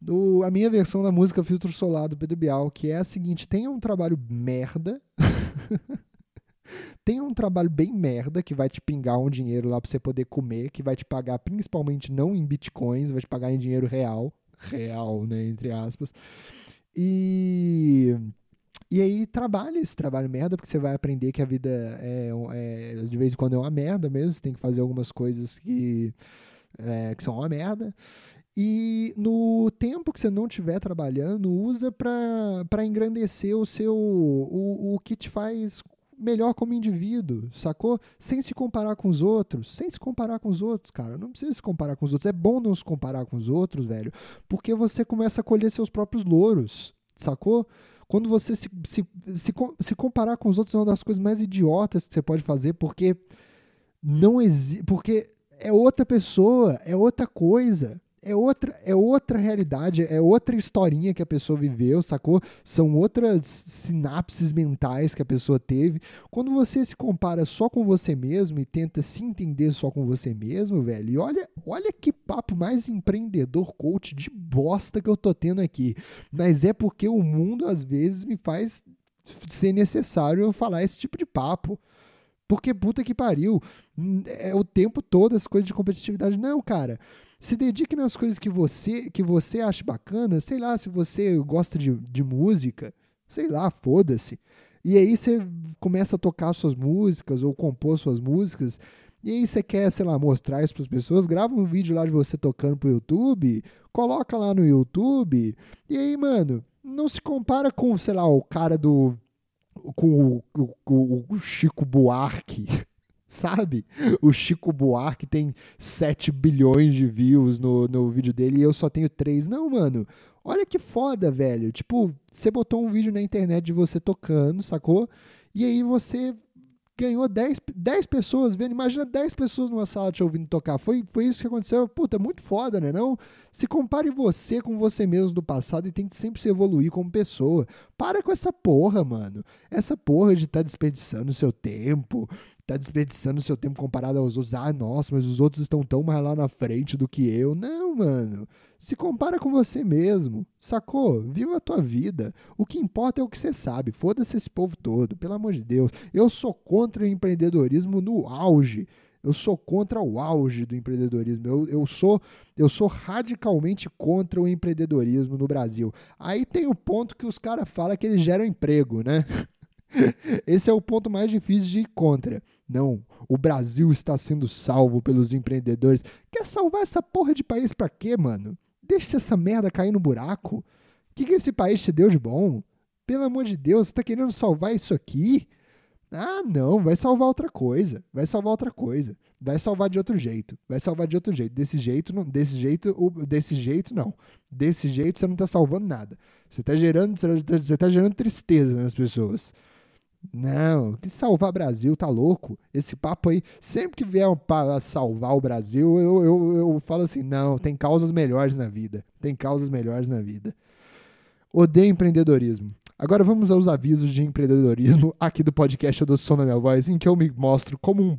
do, a minha versão da música Filtro Solar do Pedro Bial, que é a seguinte: tenha um trabalho merda. tenha um trabalho bem merda que vai te pingar um dinheiro lá para você poder comer, que vai te pagar principalmente não em bitcoins, vai te pagar em dinheiro real. Real, né? Entre aspas. E. E aí trabalha esse trabalho merda, porque você vai aprender que a vida é, é, de vez em quando é uma merda mesmo, você tem que fazer algumas coisas que, é, que são uma merda. E no tempo que você não estiver trabalhando, usa para engrandecer o seu o, o que te faz melhor como indivíduo, sacou? Sem se comparar com os outros, sem se comparar com os outros, cara. Não precisa se comparar com os outros. É bom não se comparar com os outros, velho, porque você começa a colher seus próprios louros, sacou? Quando você se, se, se, se comparar com os outros é uma das coisas mais idiotas que você pode fazer, porque não existe. Porque é outra pessoa, é outra coisa é outra, é outra realidade, é outra historinha que a pessoa viveu, sacou? São outras sinapses mentais que a pessoa teve. Quando você se compara só com você mesmo e tenta se entender só com você mesmo, velho, e olha, olha que papo mais empreendedor coach de bosta que eu tô tendo aqui. Mas é porque o mundo às vezes me faz ser necessário eu falar esse tipo de papo. Porque puta que pariu. É o tempo todo as coisas de competitividade. Não, cara. Se dedique nas coisas que você que você acha bacana, sei lá, se você gosta de, de música, sei lá, foda-se. E aí você começa a tocar suas músicas ou compor suas músicas. E aí você quer, sei lá, mostrar isso para as pessoas, grava um vídeo lá de você tocando pro YouTube, coloca lá no YouTube. E aí, mano, não se compara com, sei lá, o cara do com o, o, o Chico Buarque sabe? O Chico Buarque tem 7 bilhões de views no, no vídeo dele e eu só tenho 3. Não, mano. Olha que foda, velho. Tipo, você botou um vídeo na internet de você tocando, sacou? E aí você ganhou 10, 10 pessoas vendo. Imagina 10 pessoas numa sala te ouvindo tocar. Foi, foi isso que aconteceu. Puta, muito foda, né? Não? Se compare você com você mesmo do passado e tente sempre se evoluir como pessoa. Para com essa porra, mano. Essa porra de estar tá desperdiçando seu tempo, tá desperdiçando seu tempo comparado aos outros. Ah, nossa, mas os outros estão tão mais lá na frente do que eu. Não, mano. Se compara com você mesmo. Sacou? Viva a tua vida. O que importa é o que você sabe. Foda-se esse povo todo, pelo amor de Deus. Eu sou contra o empreendedorismo no auge. Eu sou contra o auge do empreendedorismo. Eu, eu, sou, eu sou radicalmente contra o empreendedorismo no Brasil. Aí tem o ponto que os caras falam que eles geram emprego, né? Esse é o ponto mais difícil de ir contra. Não, o Brasil está sendo salvo pelos empreendedores. Quer salvar essa porra de país pra quê, mano? Deixa essa merda cair no buraco. O que, que esse país te deu de bom? Pelo amor de Deus, você tá querendo salvar isso aqui? Ah, não, vai salvar outra coisa. Vai salvar outra coisa. Vai salvar de outro jeito. Vai salvar de outro jeito. Desse jeito, não, desse jeito, desse jeito não. Desse jeito você não tá salvando nada. Você tá gerando, você tá gerando tristeza nas pessoas. Não, que salvar Brasil, tá louco? Esse papo aí, sempre que vier para salvar o Brasil, eu, eu, eu falo assim: não, tem causas melhores na vida. Tem causas melhores na vida. Odeio empreendedorismo. Agora vamos aos avisos de empreendedorismo aqui do podcast do Som da Minha Voz, em que eu me mostro como um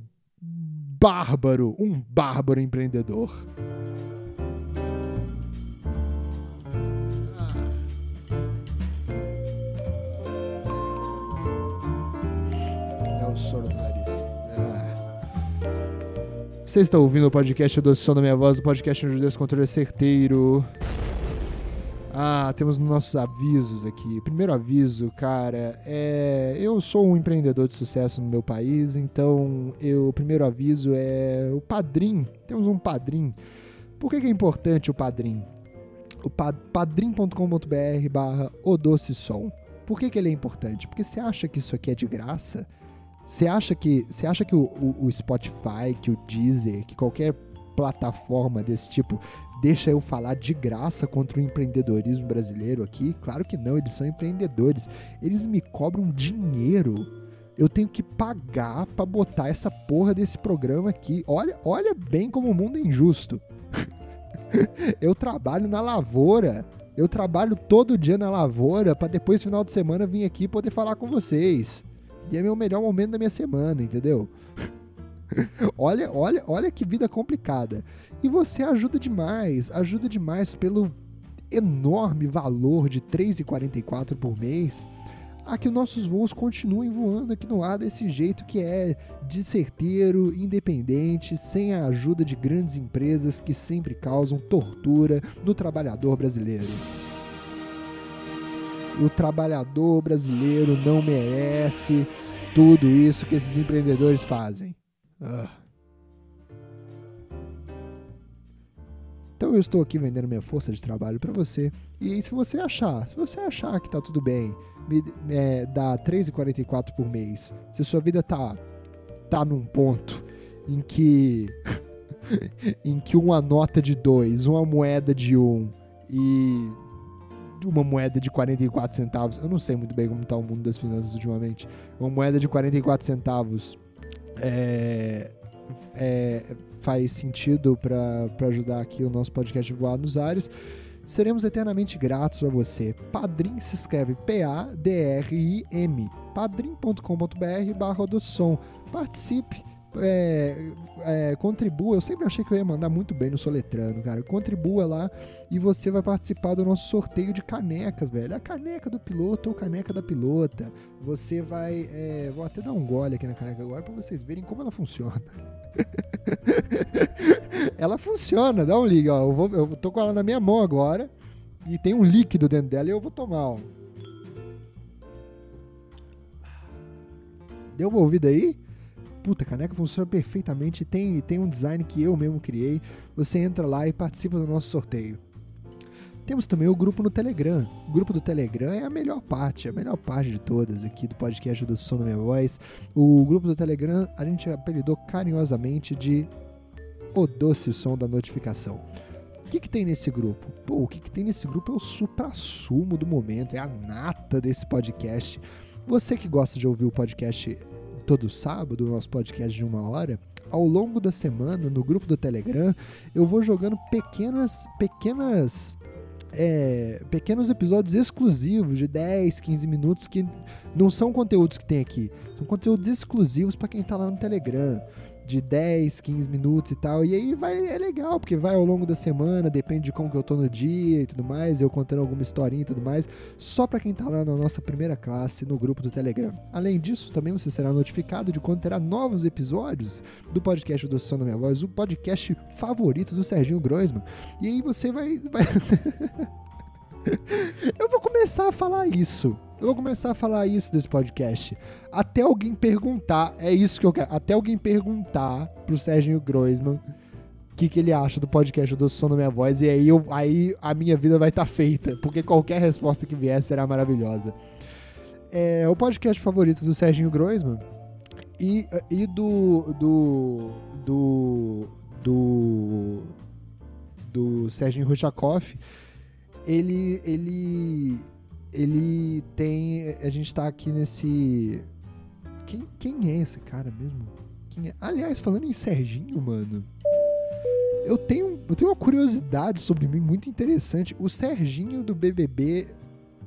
bárbaro, um bárbaro empreendedor. Soro no nariz. Ah. Vocês estão ouvindo o podcast do Som da Minha Voz, o podcast onde Deus controle é certeiro. Ah, temos nossos avisos aqui. Primeiro aviso, cara, é eu sou um empreendedor de sucesso no meu país, então eu, o primeiro aviso é o padrim. Temos um padrim. Por que, que é importante o padrim? O padrim.com.br barra som. Por que, que ele é importante? Porque você acha que isso aqui é de graça? Você acha que, você acha que o, o, o, Spotify, que o Deezer, que qualquer plataforma desse tipo deixa eu falar de graça contra o empreendedorismo brasileiro aqui? Claro que não, eles são empreendedores. Eles me cobram dinheiro. Eu tenho que pagar para botar essa porra desse programa aqui. Olha, olha bem como o mundo é injusto. eu trabalho na lavoura. Eu trabalho todo dia na lavoura para depois, final de semana, vir aqui poder falar com vocês. E é meu melhor momento da minha semana, entendeu? olha, olha, olha que vida complicada. E você ajuda demais, ajuda demais pelo enorme valor de R$ 3,44 por mês a que nossos voos continuem voando aqui no ar desse jeito que é de certeiro, independente, sem a ajuda de grandes empresas que sempre causam tortura no trabalhador brasileiro o trabalhador brasileiro não merece tudo isso que esses empreendedores fazem. Ah. Então eu estou aqui vendendo minha força de trabalho para você. E se você achar, se você achar que tá tudo bem, me, é, dá R$3,44 por mês. Se sua vida tá tá num ponto em que em que uma nota de dois, uma moeda de um e uma moeda de 44 centavos, eu não sei muito bem como está o mundo das finanças ultimamente, uma moeda de 44 centavos é, é, faz sentido para ajudar aqui o nosso podcast voar nos ares, seremos eternamente gratos a você. Padrim se escreve P-A-D-R-I-M, padrim.com.br barra do som. Participe é, é, contribua. Eu sempre achei que eu ia mandar muito bem no Soletrano, cara. Contribua lá e você vai participar do nosso sorteio de canecas, velho. A caneca do piloto ou caneca da pilota. Você vai. É, vou até dar um gole aqui na caneca agora para vocês verem como ela funciona. ela funciona, dá um liga, ó. Eu, vou, eu tô com ela na minha mão agora e tem um líquido dentro dela e eu vou tomar, ó. Deu uma ouvida aí? Puta, a caneca funciona perfeitamente, tem, tem um design que eu mesmo criei. Você entra lá e participa do nosso sorteio. Temos também o grupo no Telegram. O grupo do Telegram é a melhor parte, a melhor parte de todas aqui do podcast do Som da Minha Voz. O grupo do Telegram a gente apelidou carinhosamente de O Doce Som da Notificação. O que, que tem nesse grupo? Pô, o que, que tem nesse grupo é o supra-sumo do momento, é a nata desse podcast. Você que gosta de ouvir o podcast todo sábado, o nosso podcast de uma hora, ao longo da semana, no grupo do Telegram, eu vou jogando pequenas, pequenas é, pequenos episódios exclusivos de 10, 15 minutos que não são conteúdos que tem aqui, são conteúdos exclusivos para quem está lá no Telegram de 10, 15 minutos e tal. E aí vai, é legal, porque vai ao longo da semana, depende de como que eu tô no dia e tudo mais, eu contando alguma historinha e tudo mais, só para quem tá lá na nossa primeira classe no grupo do Telegram. Além disso, também você será notificado de quando terá novos episódios do podcast do Som da Minha Voz, o podcast favorito do Serginho Groisman. E aí você vai... vai... eu vou começar a falar isso eu vou começar a falar isso desse podcast. Até alguém perguntar, é isso que eu quero. Até alguém perguntar pro Serginho Groisman o que, que ele acha do podcast do Som da Minha Voz. E aí, eu, aí a minha vida vai estar tá feita. Porque qualquer resposta que vier será maravilhosa. É o podcast favorito do Serginho Groisman. E, e do. Do. Do. Do. Do Serginho Ruchakoff. Ele. Ele ele tem. A gente tá aqui nesse. Quem, quem é esse cara mesmo? Quem é? Aliás, falando em Serginho, mano. Eu tenho, eu tenho uma curiosidade sobre mim muito interessante. O Serginho do BBB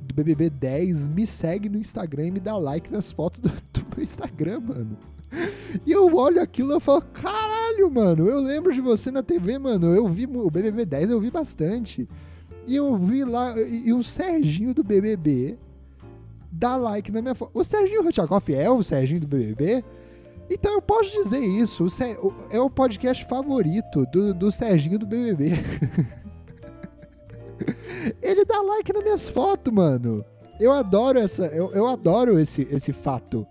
do BBB 10 me segue no Instagram e me dá like nas fotos do, do meu Instagram, mano. E eu olho aquilo e falo, caralho, mano, eu lembro de você na TV, mano. Eu vi o BBB 10, eu vi bastante. E eu vi lá, e o Serginho do BBB dá like na minha foto. O Serginho Rutchakoff é o Serginho do BBB? Então eu posso dizer isso. O é o podcast favorito do, do Serginho do BBB. Ele dá like nas minhas fotos, mano. Eu adoro essa, eu, eu adoro esse, esse fato.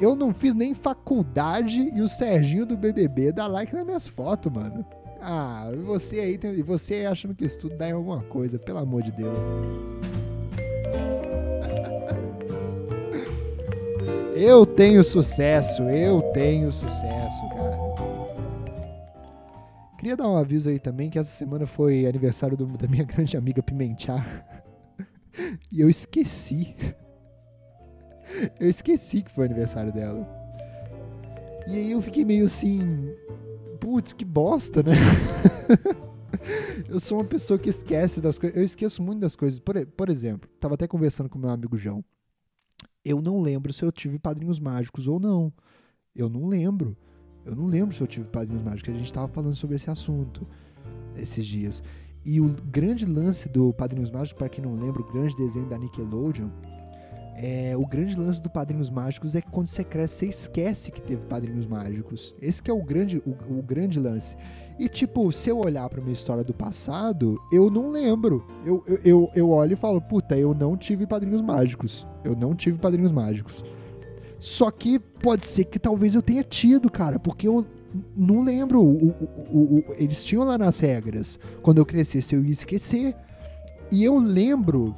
Eu não fiz nem faculdade e o Serginho do BBB dá like nas minhas fotos, mano. Ah, você aí, tem, você achando que isso tudo dá em alguma coisa, pelo amor de Deus. Eu tenho sucesso, eu tenho sucesso, cara. Queria dar um aviso aí também que essa semana foi aniversário do, da minha grande amiga Pimenchar. e eu esqueci. Eu esqueci que foi aniversário dela. E aí eu fiquei meio assim, putz, que bosta, né? eu sou uma pessoa que esquece das coisas. Eu esqueço muito das coisas. Por, por exemplo, tava até conversando com meu amigo João. Eu não lembro se eu tive padrinhos mágicos ou não. Eu não lembro. Eu não lembro se eu tive padrinhos mágicos. A gente tava falando sobre esse assunto esses dias. E o grande lance do Padrinhos Mágicos, para quem não lembra, o grande desenho da Nickelodeon, é, o grande lance do Padrinhos Mágicos é que quando você cresce, você esquece que teve Padrinhos Mágicos. Esse que é o grande, o, o grande lance. E, tipo, se eu olhar pra minha história do passado, eu não lembro. Eu, eu, eu, eu olho e falo, puta, eu não tive Padrinhos Mágicos. Eu não tive Padrinhos Mágicos. Só que pode ser que talvez eu tenha tido, cara, porque eu não lembro. O, o, o, eles tinham lá nas regras. Quando eu crescesse, eu ia esquecer. E eu lembro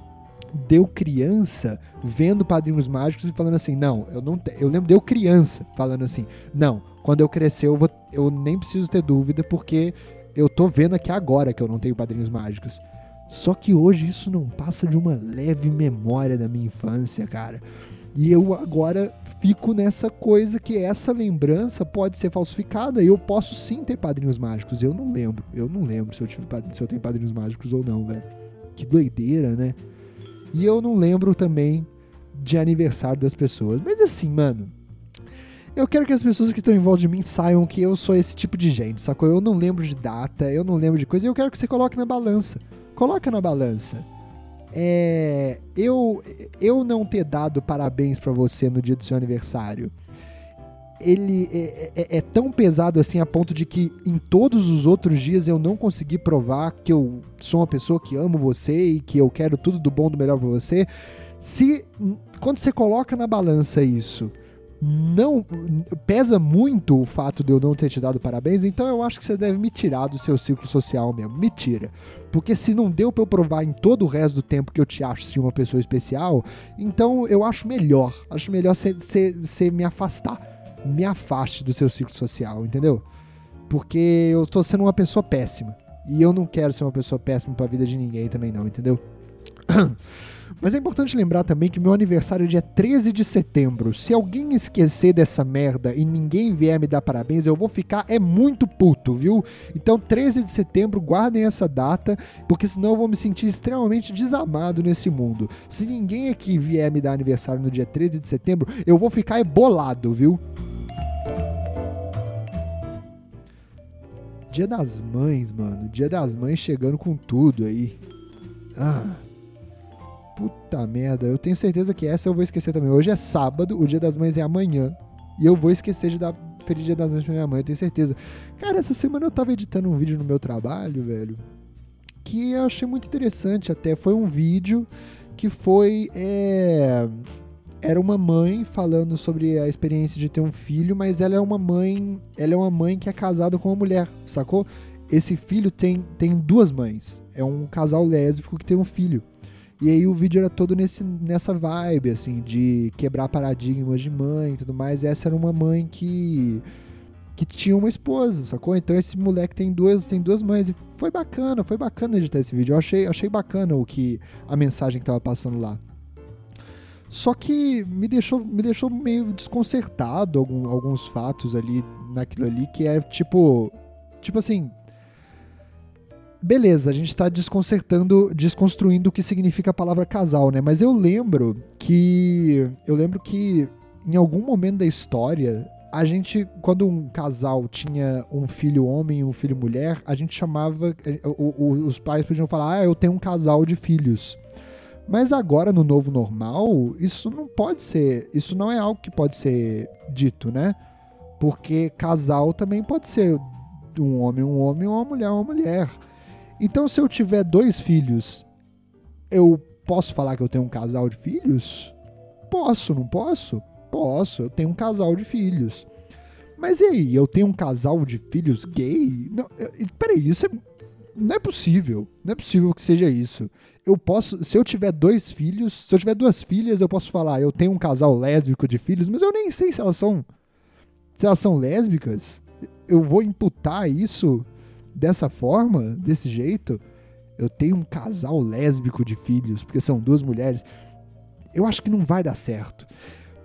deu criança vendo Padrinhos Mágicos e falando assim: não, eu não. Te... Eu lembro deu criança falando assim: não, quando eu crescer eu, vou... eu nem preciso ter dúvida porque eu tô vendo aqui agora que eu não tenho Padrinhos Mágicos. Só que hoje isso não passa de uma leve memória da minha infância, cara. E eu agora fico nessa coisa que essa lembrança pode ser falsificada eu posso sim ter padrinhos mágicos. Eu não lembro. Eu não lembro se eu, tive, se eu tenho padrinhos mágicos ou não, velho. Que doideira, né? E eu não lembro também de aniversário das pessoas. Mas assim, mano, eu quero que as pessoas que estão em volta de mim saibam que eu sou esse tipo de gente, sacou? Eu não lembro de data, eu não lembro de coisa, e eu quero que você coloque na balança. Coloca na balança. É, eu, eu não ter dado parabéns para você no dia do seu aniversário ele é, é, é, tão pesado assim a ponto de que em todos os outros dias eu não consegui provar que eu sou uma pessoa que amo você e que eu quero tudo do bom do melhor para você. Se quando você coloca na balança isso não pesa muito o fato de eu não ter te dado parabéns, então eu acho que você deve me tirar do seu ciclo social mesmo. Me tira. Porque se não deu para eu provar em todo o resto do tempo que eu te acho sim uma pessoa especial, então eu acho melhor. Acho melhor você me afastar. Me afaste do seu ciclo social, entendeu? Porque eu tô sendo uma pessoa péssima. E eu não quero ser uma pessoa péssima pra vida de ninguém também, não, entendeu? Mas é importante lembrar também que meu aniversário é dia 13 de setembro. Se alguém esquecer dessa merda e ninguém vier me dar parabéns, eu vou ficar é muito puto, viu? Então 13 de setembro, guardem essa data, porque senão eu vou me sentir extremamente desamado nesse mundo. Se ninguém aqui vier me dar aniversário no dia 13 de setembro, eu vou ficar bolado, viu? Dia das Mães, mano. Dia das Mães chegando com tudo aí. Ah. Puta merda, eu tenho certeza que essa eu vou esquecer também. Hoje é sábado, o dia das mães é amanhã. E eu vou esquecer de dar feliz dia das mães pra minha mãe, eu tenho certeza. Cara, essa semana eu tava editando um vídeo no meu trabalho, velho. Que eu achei muito interessante até. Foi um vídeo que foi. É, era uma mãe falando sobre a experiência de ter um filho, mas ela é uma mãe. Ela é uma mãe que é casada com uma mulher, sacou? Esse filho tem, tem duas mães. É um casal lésbico que tem um filho. E aí o vídeo era todo nesse, nessa vibe, assim, de quebrar paradigmas de mãe e tudo mais. E essa era uma mãe que que tinha uma esposa, sacou? Então esse moleque tem duas, tem duas mães. E foi bacana, foi bacana editar esse vídeo. Eu achei, achei bacana o que a mensagem que tava passando lá. Só que me deixou, me deixou meio desconcertado algum, alguns fatos ali naquilo ali que é tipo, tipo assim, beleza, a gente está desconcertando, desconstruindo o que significa a palavra casal, né? Mas eu lembro que eu lembro que em algum momento da história a gente, quando um casal tinha um filho homem e um filho mulher, a gente chamava, o, o, os pais podiam falar, ah, eu tenho um casal de filhos. Mas agora no novo normal, isso não pode ser, isso não é algo que pode ser dito, né? Porque casal também pode ser um homem, um homem, uma mulher, uma mulher. Então, se eu tiver dois filhos, eu posso falar que eu tenho um casal de filhos? Posso, não posso? Posso, eu tenho um casal de filhos. Mas e aí, eu tenho um casal de filhos gay? Não, peraí, isso é, não é possível. Não é possível que seja isso. Eu posso, se eu tiver dois filhos, se eu tiver duas filhas, eu posso falar, eu tenho um casal lésbico de filhos, mas eu nem sei se elas são se elas são lésbicas. Eu vou imputar isso dessa forma, desse jeito, eu tenho um casal lésbico de filhos, porque são duas mulheres, eu acho que não vai dar certo.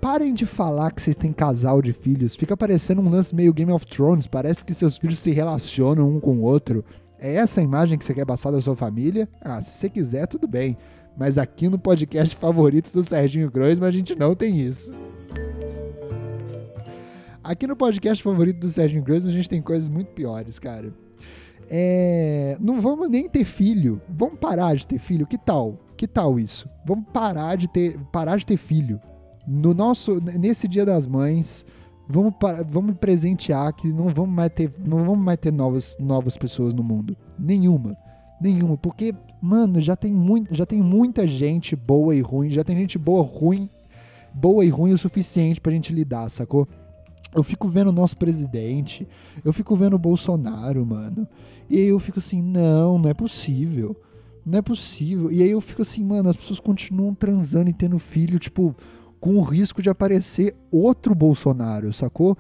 Parem de falar que vocês têm casal de filhos. Fica parecendo um lance meio Game of Thrones. Parece que seus filhos se relacionam um com o outro. É essa a imagem que você quer passar da sua família? Ah, se você quiser, tudo bem. Mas aqui no podcast favorito do Serginho Groisman a gente não tem isso. Aqui no podcast favorito do Serginho Groisman a gente tem coisas muito piores, cara. É, não vamos nem ter filho. Vamos parar de ter filho. Que tal? Que tal isso? Vamos parar de ter, parar de ter filho. No nosso, nesse Dia das Mães, vamos, vamos presentear que não vamos mais ter, não vamos mais ter novas, novas pessoas no mundo. Nenhuma, nenhuma, porque mano, já tem muito, já tem muita gente boa e ruim, já tem gente boa, ruim, boa e ruim o suficiente pra gente lidar, sacou? Eu fico vendo o nosso presidente, eu fico vendo o Bolsonaro, mano. E aí eu fico assim, não, não é possível. Não é possível. E aí eu fico assim, mano, as pessoas continuam transando e tendo filho, tipo, com o risco de aparecer outro Bolsonaro, sacou?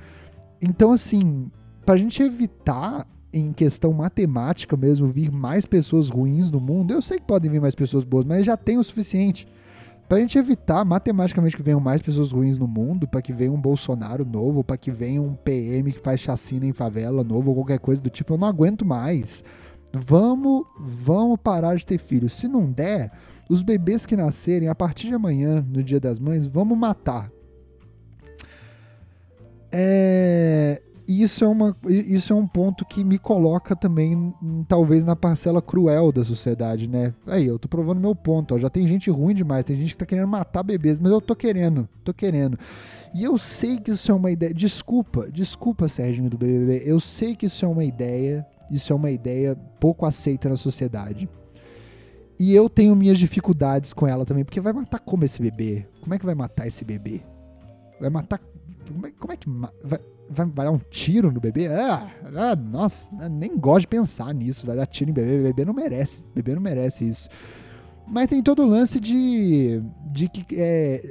Então, assim, pra gente evitar, em questão matemática mesmo, vir mais pessoas ruins no mundo, eu sei que podem vir mais pessoas boas, mas já tem o suficiente. Pra gente evitar matematicamente que venham mais pessoas ruins no mundo, para que venha um Bolsonaro novo, para que venha um PM que faz chacina em favela novo ou qualquer coisa do tipo, eu não aguento mais. Vamos, vamos parar de ter filhos. Se não der, os bebês que nascerem a partir de amanhã, no Dia das Mães, vamos matar. É, isso é, uma, isso é um ponto que me coloca também, talvez, na parcela cruel da sociedade, né? Aí, eu tô provando meu ponto, ó. Já tem gente ruim demais, tem gente que tá querendo matar bebês, mas eu tô querendo, tô querendo. E eu sei que isso é uma ideia. Desculpa, desculpa, Serginho do BBB. Eu sei que isso é uma ideia, isso é uma ideia pouco aceita na sociedade. E eu tenho minhas dificuldades com ela também, porque vai matar como esse bebê? Como é que vai matar esse bebê? Vai matar Como é, como é que. Vai, vai, vai, dar um tiro no bebê? Ah, ah, nossa, nem gosto de pensar nisso. Vai dar tiro em bebê. Bebê não merece. Bebê não merece isso. Mas tem todo o lance de. de que. É,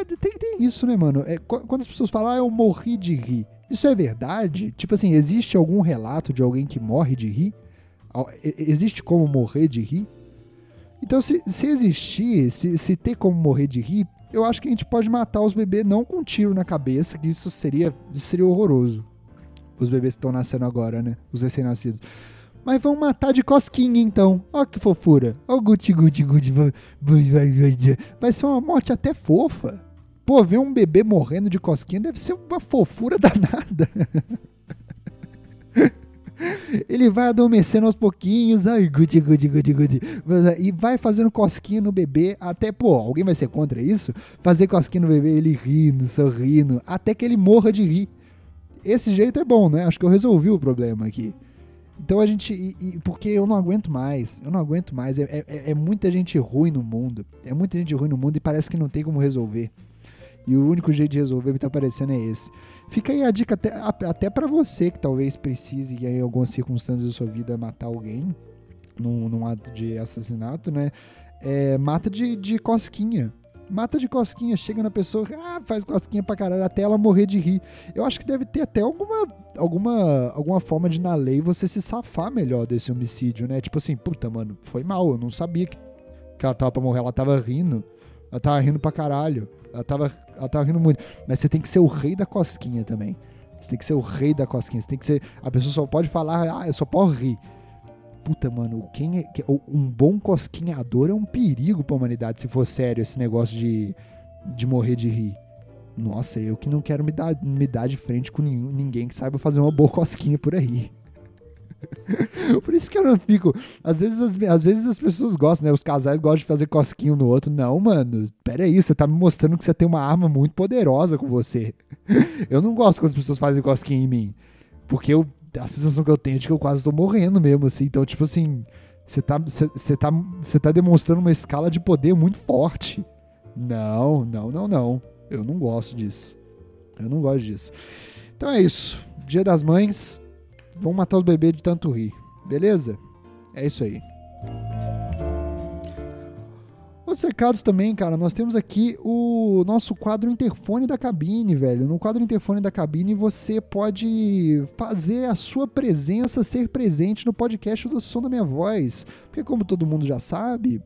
é, tem, tem isso, né, mano? É, quando as pessoas falam, ah, eu morri de rir. Isso é verdade? Tipo assim, existe algum relato de alguém que morre de rir? Existe como morrer de rir? Então, se, se existir, se, se ter como morrer de rir, eu acho que a gente pode matar os bebês não com um tiro na cabeça, que isso seria, isso seria horroroso. Os bebês que estão nascendo agora, né? Os recém-nascidos. Mas vão matar de cosquinha então. Ó que fofura. Ó guti guti guti. Vai ser uma morte até fofa. Pô, ver um bebê morrendo de cosquinha deve ser uma fofura danada. Ele vai adormecendo aos pouquinhos, ai, guti, guti, guti, guti, e vai fazendo cosquinha no bebê, até, pô, alguém vai ser contra isso? Fazer cosquinha no bebê, ele rindo, sorrindo, até que ele morra de rir. Esse jeito é bom, né? Acho que eu resolvi o problema aqui. Então a gente. E, e, porque eu não aguento mais. Eu não aguento mais. É, é, é, muita gente ruim no mundo. É muita gente ruim no mundo e parece que não tem como resolver. E o único jeito de resolver que tá aparecendo é esse. Fica aí a dica até, até para você que talvez precise, em algumas circunstâncias da sua vida, matar alguém num, num ato de assassinato, né? É, mata de, de cosquinha mata de cosquinha, chega na pessoa, ah, faz cosquinha pra caralho, até ela morrer de rir. Eu acho que deve ter até alguma, alguma, alguma forma de, na lei, você se safar melhor desse homicídio, né? Tipo assim, puta, mano, foi mal, eu não sabia que, que ela tava pra morrer, ela tava rindo. Ela tava rindo pra caralho. Ela tava, ela tava rindo muito. Mas você tem que ser o rei da cosquinha também. Você tem que ser o rei da cosquinha. Você tem que ser. A pessoa só pode falar, ah, eu só posso rir puta, mano, quem é, um bom cosquinhador é um perigo pra humanidade, se for sério esse negócio de, de morrer de rir. Nossa, eu que não quero me dar, me dar de frente com nenhum, ninguém que saiba fazer uma boa cosquinha por aí. por isso que eu não fico. Às vezes, as, às vezes as pessoas gostam, né? Os casais gostam de fazer cosquinho no outro. Não, mano, pera aí, você tá me mostrando que você tem uma arma muito poderosa com você. eu não gosto quando as pessoas fazem cosquinha em mim. Porque eu a sensação que eu tenho é de que eu quase tô morrendo mesmo, assim. Então, tipo assim, você tá, você tá, você tá demonstrando uma escala de poder muito forte. Não, não, não, não. Eu não gosto disso. Eu não gosto disso. Então é isso. Dia das Mães. Vamos matar os bebês de tanto rir. Beleza? É isso aí. Outros recados também, cara, nós temos aqui o nosso quadro interfone da cabine, velho. No quadro interfone da cabine você pode fazer a sua presença ser presente no podcast do Som da Minha Voz. Porque como todo mundo já sabe,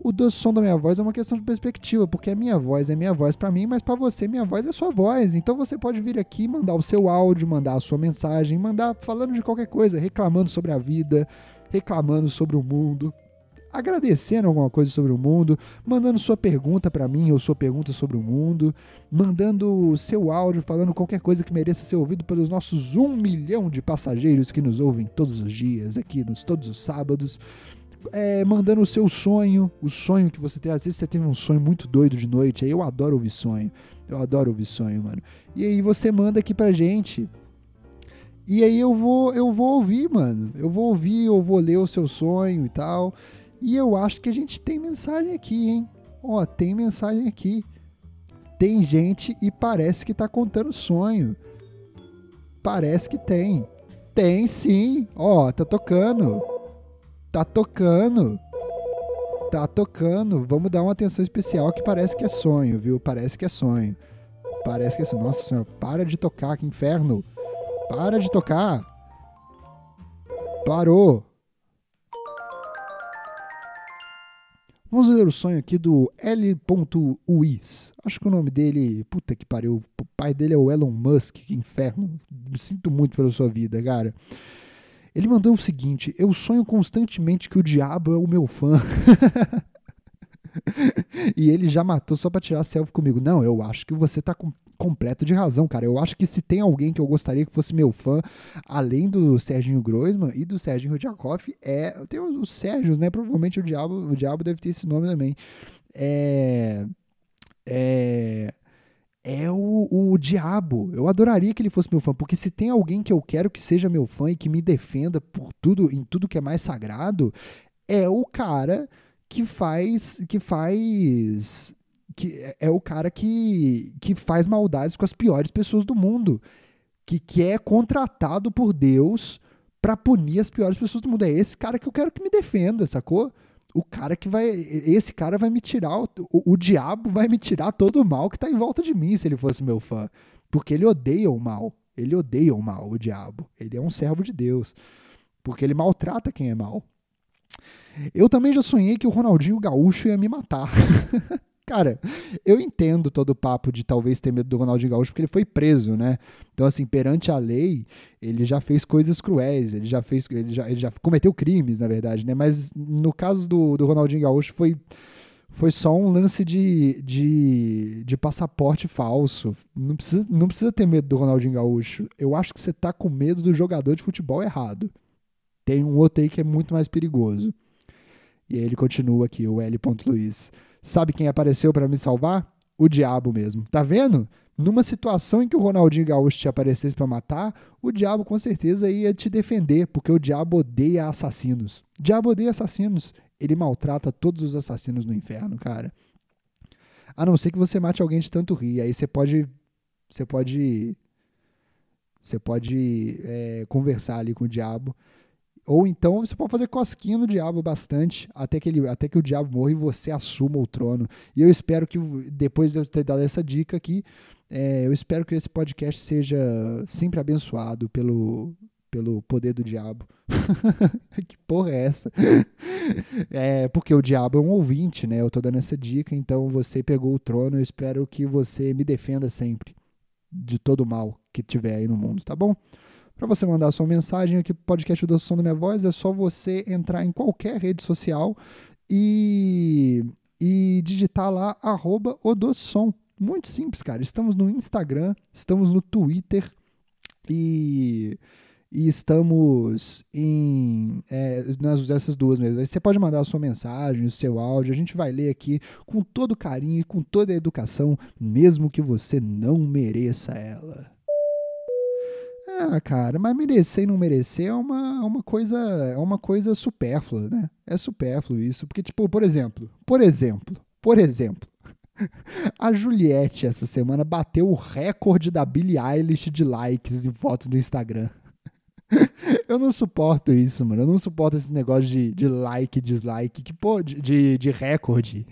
o do som da minha voz é uma questão de perspectiva, porque a minha voz é minha voz para mim, mas para você minha voz é sua voz. Então você pode vir aqui mandar o seu áudio, mandar a sua mensagem, mandar falando de qualquer coisa, reclamando sobre a vida, reclamando sobre o mundo, agradecendo alguma coisa sobre o mundo, mandando sua pergunta para mim ou sua pergunta sobre o mundo, mandando seu áudio falando qualquer coisa que mereça ser ouvido pelos nossos um milhão de passageiros que nos ouvem todos os dias, aqui nos todos os sábados. É, mandando o seu sonho, o sonho que você tem. Às vezes você teve um sonho muito doido de noite, aí eu adoro ouvir sonho. Eu adoro ouvir sonho, mano. E aí você manda aqui pra gente. E aí eu vou, eu vou ouvir, mano. Eu vou ouvir, eu vou ler o seu sonho e tal. E eu acho que a gente tem mensagem aqui, hein? Ó, tem mensagem aqui. Tem gente e parece que tá contando sonho. Parece que tem. Tem sim. Ó, tá tocando. Tá tocando. Tá tocando. Vamos dar uma atenção especial que parece que é sonho, viu? Parece que é sonho. Parece que é sonho. Nossa senhora, para de tocar, que inferno. Para de tocar. Parou. Vamos ler o sonho aqui do L.Uis. Acho que o nome dele, puta que pariu, o pai dele é o Elon Musk, que inferno. Me sinto muito pela sua vida, cara. Ele mandou o seguinte: Eu sonho constantemente que o diabo é o meu fã. e ele já matou só pra tirar selfie comigo. Não, eu acho que você tá com completo de razão, cara. Eu acho que se tem alguém que eu gostaria que fosse meu fã, além do Serginho Groisman e do Serginho Rudjakov, é. Tem os Sérgios, né? Provavelmente o Diabo, o Diabo deve ter esse nome também. É. É é o, o diabo. Eu adoraria que ele fosse meu fã, porque se tem alguém que eu quero que seja meu fã e que me defenda por tudo, em tudo que é mais sagrado, é o cara que faz que faz que é, é o cara que, que faz maldades com as piores pessoas do mundo. Que, que é contratado por Deus para punir as piores pessoas do mundo. É esse cara que eu quero que me defenda, sacou? O cara que vai. Esse cara vai me tirar. O, o, o diabo vai me tirar todo o mal que tá em volta de mim se ele fosse meu fã. Porque ele odeia o mal. Ele odeia o mal, o diabo. Ele é um servo de Deus. Porque ele maltrata quem é mal. Eu também já sonhei que o Ronaldinho Gaúcho ia me matar. Cara, eu entendo todo o papo de talvez ter medo do Ronaldinho Gaúcho porque ele foi preso, né? Então, assim, perante a lei, ele já fez coisas cruéis, ele já fez, ele já, ele já cometeu crimes, na verdade, né? Mas no caso do, do Ronaldinho Gaúcho foi, foi só um lance de, de, de passaporte falso. Não precisa, não precisa ter medo do Ronaldinho Gaúcho. Eu acho que você tá com medo do jogador de futebol errado. Tem um outro aí que é muito mais perigoso. E aí ele continua aqui, o L. Luiz. Sabe quem apareceu para me salvar? O diabo mesmo. Tá vendo? Numa situação em que o Ronaldinho Gaúcho te aparecesse para matar, o diabo com certeza ia te defender, porque o diabo odeia assassinos. O diabo odeia assassinos. Ele maltrata todos os assassinos no inferno, cara. A não ser que você mate alguém de tanto rir. Aí você pode. Você pode. Você pode é, conversar ali com o diabo ou então você pode fazer cosquinha no diabo bastante, até que, ele, até que o diabo morra e você assuma o trono. E eu espero que, depois de eu ter dado essa dica aqui, é, eu espero que esse podcast seja sempre abençoado pelo, pelo poder do diabo. que porra é essa? é, porque o diabo é um ouvinte, né? Eu tô dando essa dica, então você pegou o trono, eu espero que você me defenda sempre de todo mal que tiver aí no mundo, tá bom? Para você mandar sua mensagem aqui para o podcast do Som da Minha Voz, é só você entrar em qualquer rede social e, e digitar lá arroba Odossom. Muito simples, cara. Estamos no Instagram, estamos no Twitter e, e estamos em é, nas dessas duas mesmo. Você pode mandar a sua mensagem, o seu áudio, a gente vai ler aqui com todo carinho e com toda a educação, mesmo que você não mereça ela. Ah, cara, mas merecer e não merecer é uma, é uma coisa é uma coisa supérflua, né? É supérfluo isso, porque tipo, por exemplo, por exemplo, por exemplo, a Juliette essa semana bateu o recorde da Billie Eilish de likes em foto do Instagram. Eu não suporto isso, mano. Eu não suporto esse negócio de, de like, dislike, que pô, de, de recorde.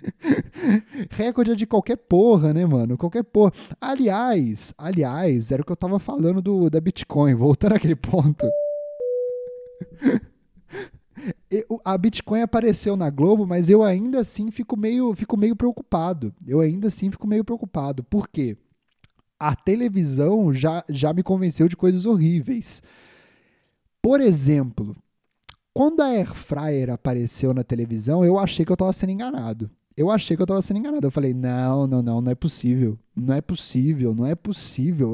Recorde é de qualquer porra, né, mano? Qualquer porra. Aliás, aliás, era o que eu tava falando do, da Bitcoin, voltando àquele ponto. a Bitcoin apareceu na Globo, mas eu ainda assim fico meio, fico meio preocupado. Eu ainda assim fico meio preocupado. Por quê? A televisão já, já me convenceu de coisas horríveis. Por exemplo, quando a Air Fryer apareceu na televisão, eu achei que eu estava sendo enganado eu achei que eu estava sendo enganado. Eu falei, não, não, não, não é possível. Não é possível, não é possível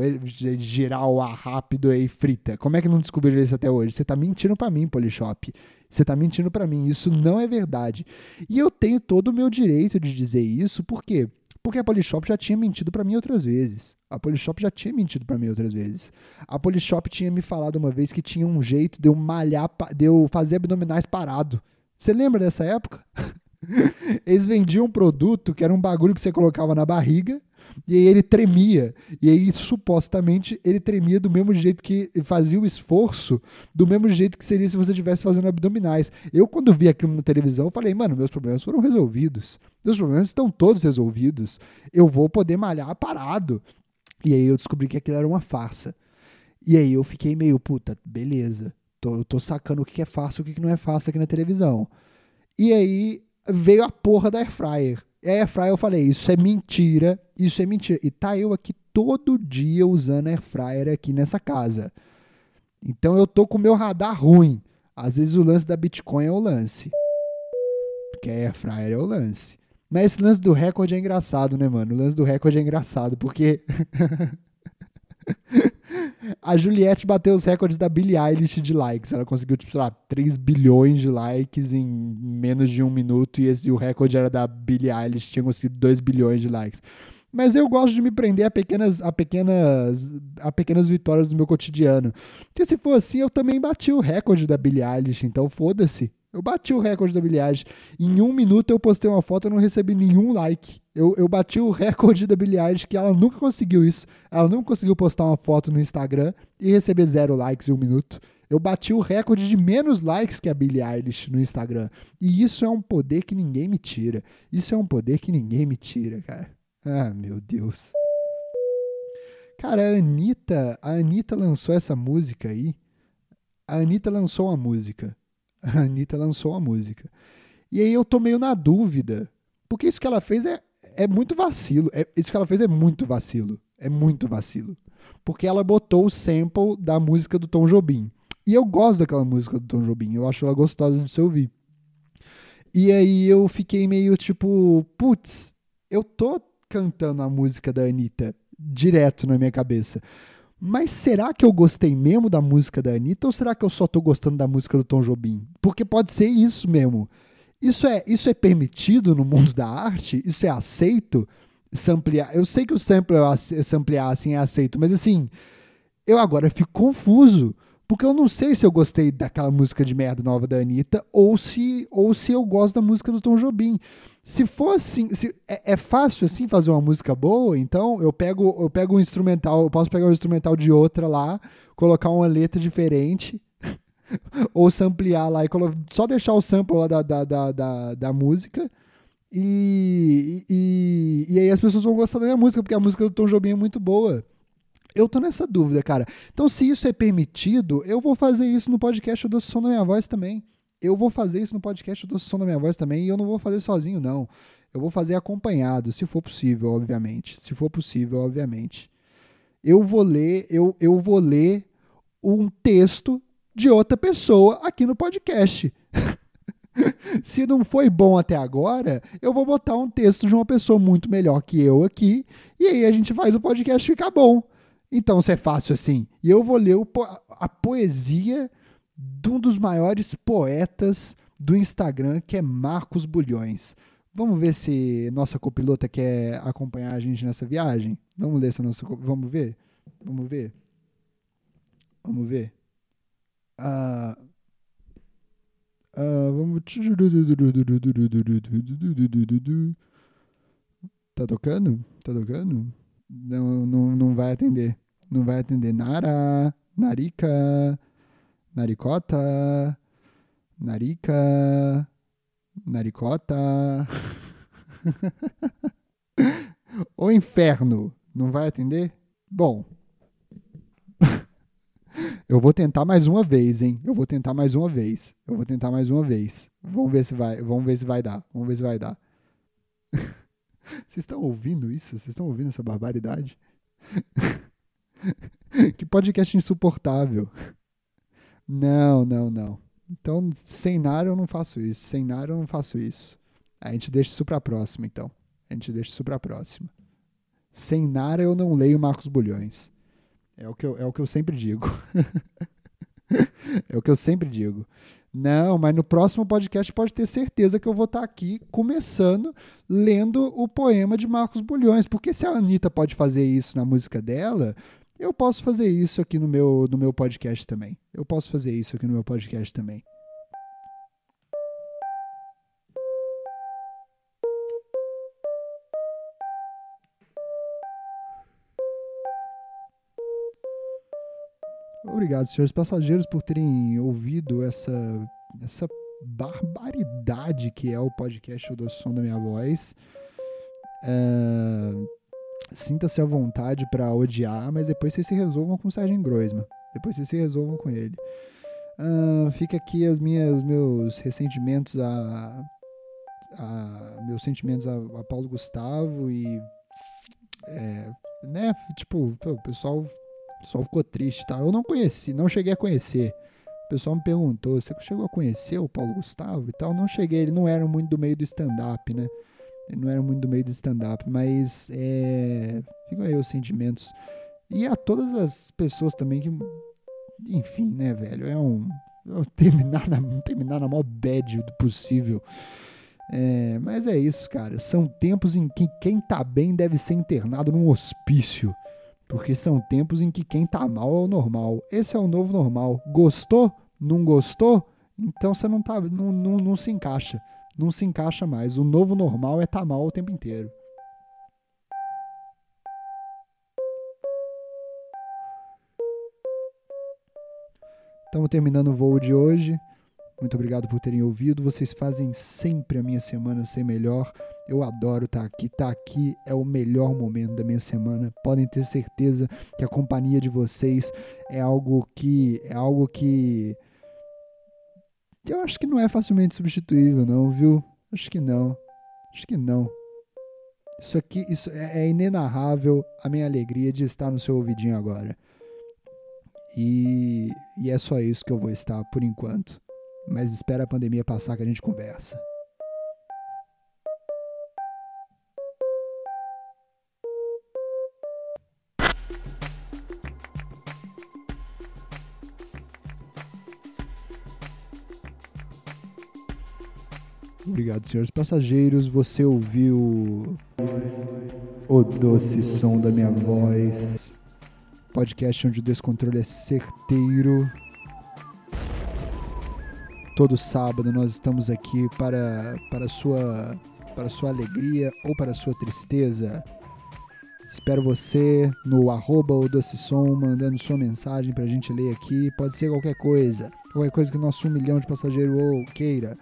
girar o ar rápido e frita. Como é que não descobriram isso até hoje? Você está mentindo para mim, Polishop. Você está mentindo para mim. Isso não é verdade. E eu tenho todo o meu direito de dizer isso, por quê? Porque a Polishop já tinha mentido para mim outras vezes. A Polishop já tinha mentido para mim outras vezes. A Polishop tinha me falado uma vez que tinha um jeito de eu malhar, de eu fazer abdominais parado. Você lembra dessa época? Eles vendiam um produto que era um bagulho que você colocava na barriga e aí ele tremia. E aí, supostamente, ele tremia do mesmo jeito que fazia o esforço, do mesmo jeito que seria se você estivesse fazendo abdominais. Eu, quando vi aquilo na televisão, falei, mano, meus problemas foram resolvidos. Meus problemas estão todos resolvidos. Eu vou poder malhar parado. E aí eu descobri que aquilo era uma farsa. E aí eu fiquei meio, puta, beleza. Tô, tô sacando o que é farsa e o que não é farsa aqui na televisão. E aí veio a porra da Airfryer. E a Airfryer eu falei, isso é mentira, isso é mentira. E tá eu aqui todo dia usando Airfryer aqui nessa casa. Então eu tô com o meu radar ruim. Às vezes o lance da Bitcoin é o lance. Porque a Airfryer é o lance. Mas esse lance do recorde é engraçado, né, mano? O lance do recorde é engraçado, porque A Juliette bateu os recordes da Billie Eilish de likes. Ela conseguiu, tipo, sei lá, 3 bilhões de likes em menos de um minuto. E esse, o recorde era da Billie Eilish, tinha conseguido 2 bilhões de likes. Mas eu gosto de me prender a pequenas, a pequenas, a pequenas vitórias do meu cotidiano. Porque se for assim, eu também bati o recorde da Billie Eilish, então foda-se. Eu bati o recorde da Eilish. Em um minuto eu postei uma foto e não recebi nenhum like. Eu, eu bati o recorde da Eilish, que ela nunca conseguiu isso. Ela nunca conseguiu postar uma foto no Instagram e receber zero likes em um minuto. Eu bati o recorde de menos likes que a Billie Eilish no Instagram. E isso é um poder que ninguém me tira. Isso é um poder que ninguém me tira, cara. Ah, meu Deus. Cara, a Anitta, a Anitta lançou essa música aí. A Anitta lançou uma música. A Anitta lançou uma música. E aí eu tô meio na dúvida. Porque isso que ela fez é, é muito vacilo. É, isso que ela fez é muito vacilo. É muito vacilo. Porque ela botou o sample da música do Tom Jobim. E eu gosto daquela música do Tom Jobim. Eu acho ela gostosa de se ouvir. E aí eu fiquei meio tipo, putz, eu tô cantando a música da Anitta direto na minha cabeça. Mas será que eu gostei mesmo da música da Anitta ou será que eu só tô gostando da música do Tom Jobim? Porque pode ser isso mesmo. Isso é, isso é permitido no mundo da arte? Isso é aceito? Samplear. Eu sei que o sample samplear assim é aceito, mas assim, eu agora fico confuso. Porque eu não sei se eu gostei daquela música de merda nova da Anitta ou se, ou se eu gosto da música do Tom Jobim. Se for assim, se, é, é, fácil assim fazer uma música boa, então eu pego eu pego um instrumental, eu posso pegar um instrumental de outra lá, colocar uma letra diferente, ou samplear lá e só deixar o sample lá da, da, da, da, da música. E, e, e aí as pessoas vão gostar da minha música, porque a música do Tom Jobim é muito boa. Eu tô nessa dúvida, cara. Então, se isso é permitido, eu vou fazer isso no podcast do Som da Minha Voz também eu vou fazer isso no podcast do Som da Minha Voz também, e eu não vou fazer sozinho, não. Eu vou fazer acompanhado, se for possível, obviamente. Se for possível, obviamente. Eu vou ler, eu, eu vou ler um texto de outra pessoa aqui no podcast. se não foi bom até agora, eu vou botar um texto de uma pessoa muito melhor que eu aqui, e aí a gente faz o podcast ficar bom. Então, se é fácil assim. E eu vou ler o, a poesia de um dos maiores poetas do Instagram, que é Marcos Bulhões. Vamos ver se nossa copilota quer acompanhar a gente nessa viagem? Vamos ler se nossa vamos ver? Vamos ver? Vamos ver? Ah, ah, vamos Tá tocando? Tá tocando? Não, não, não vai atender. Não vai atender. Nara, Narika. Naricota, Narica, Naricota. o inferno não vai atender? Bom, eu vou tentar mais uma vez, hein? Eu vou tentar mais uma vez. Eu vou tentar mais uma vez. Vamos ver se vai, vamos ver se vai dar. Vamos ver se vai dar. Vocês estão ouvindo isso? Vocês estão ouvindo essa barbaridade? que podcast insuportável. Não, não, não. Então, sem Nara eu não faço isso. Sem Nara eu não faço isso. A gente deixa isso pra próxima, então. A gente deixa isso pra próxima. Sem Nara eu não leio Marcos Bulhões. É o que eu, é o que eu sempre digo. é o que eu sempre digo. Não, mas no próximo podcast pode ter certeza que eu vou estar aqui começando lendo o poema de Marcos Bulhões. Porque se a Anitta pode fazer isso na música dela, eu posso fazer isso aqui no meu, no meu podcast também. Eu posso fazer isso aqui no meu podcast também. Obrigado, senhores passageiros, por terem ouvido essa, essa barbaridade que é o podcast do Som da Minha Voz. É sinta-se à vontade para odiar, mas depois vocês se resolvam com o Sérgio Groisman. Depois vocês se resolvam com ele. Uh, fica aqui as minhas, meus ressentimentos a, a meus sentimentos a, a, Paulo Gustavo e é, né, tipo, o pessoal, pessoal ficou triste, tá? Eu não conheci, não cheguei a conhecer. O pessoal me perguntou, você chegou a conhecer o Paulo Gustavo e tal? Não cheguei, ele não era muito do meio do stand-up, né? Ele não era muito do meio do stand-up, mas é, ficam aí os sentimentos. E a todas as pessoas também que. Enfim, né, velho? É um. Terminar na, terminar na maior bad possível. É, mas é isso, cara. São tempos em que quem tá bem deve ser internado num hospício. Porque são tempos em que quem tá mal é o normal. Esse é o novo normal. Gostou? Não gostou? Então você não tá. Não, não, não se encaixa. Não se encaixa mais. O novo normal é estar tá mal o tempo inteiro. Estamos terminando o voo de hoje. Muito obrigado por terem ouvido. Vocês fazem sempre a minha semana ser melhor. Eu adoro estar aqui. Estar aqui é o melhor momento da minha semana. Podem ter certeza que a companhia de vocês é algo que é algo que eu acho que não é facilmente substituível, não, viu? Acho que não. Acho que não. Isso aqui isso é, é inenarrável a minha alegria de estar no seu ouvidinho agora. E, e é só isso que eu vou estar por enquanto. Mas espera a pandemia passar que a gente conversa. Obrigado, senhores passageiros. Você ouviu o doce som da minha voz. Podcast onde o descontrole é certeiro. Todo sábado nós estamos aqui para para sua para sua alegria ou para sua tristeza. Espero você no arroba o Doce Som, mandando sua mensagem para a gente ler aqui. Pode ser qualquer coisa. Qualquer coisa que o nosso um milhão de passageiros ou queira.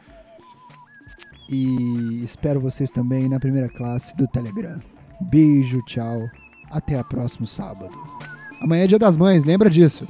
E espero vocês também na primeira classe do Telegram. Beijo, tchau. Até a próximo sábado. Amanhã é dia das mães, lembra disso.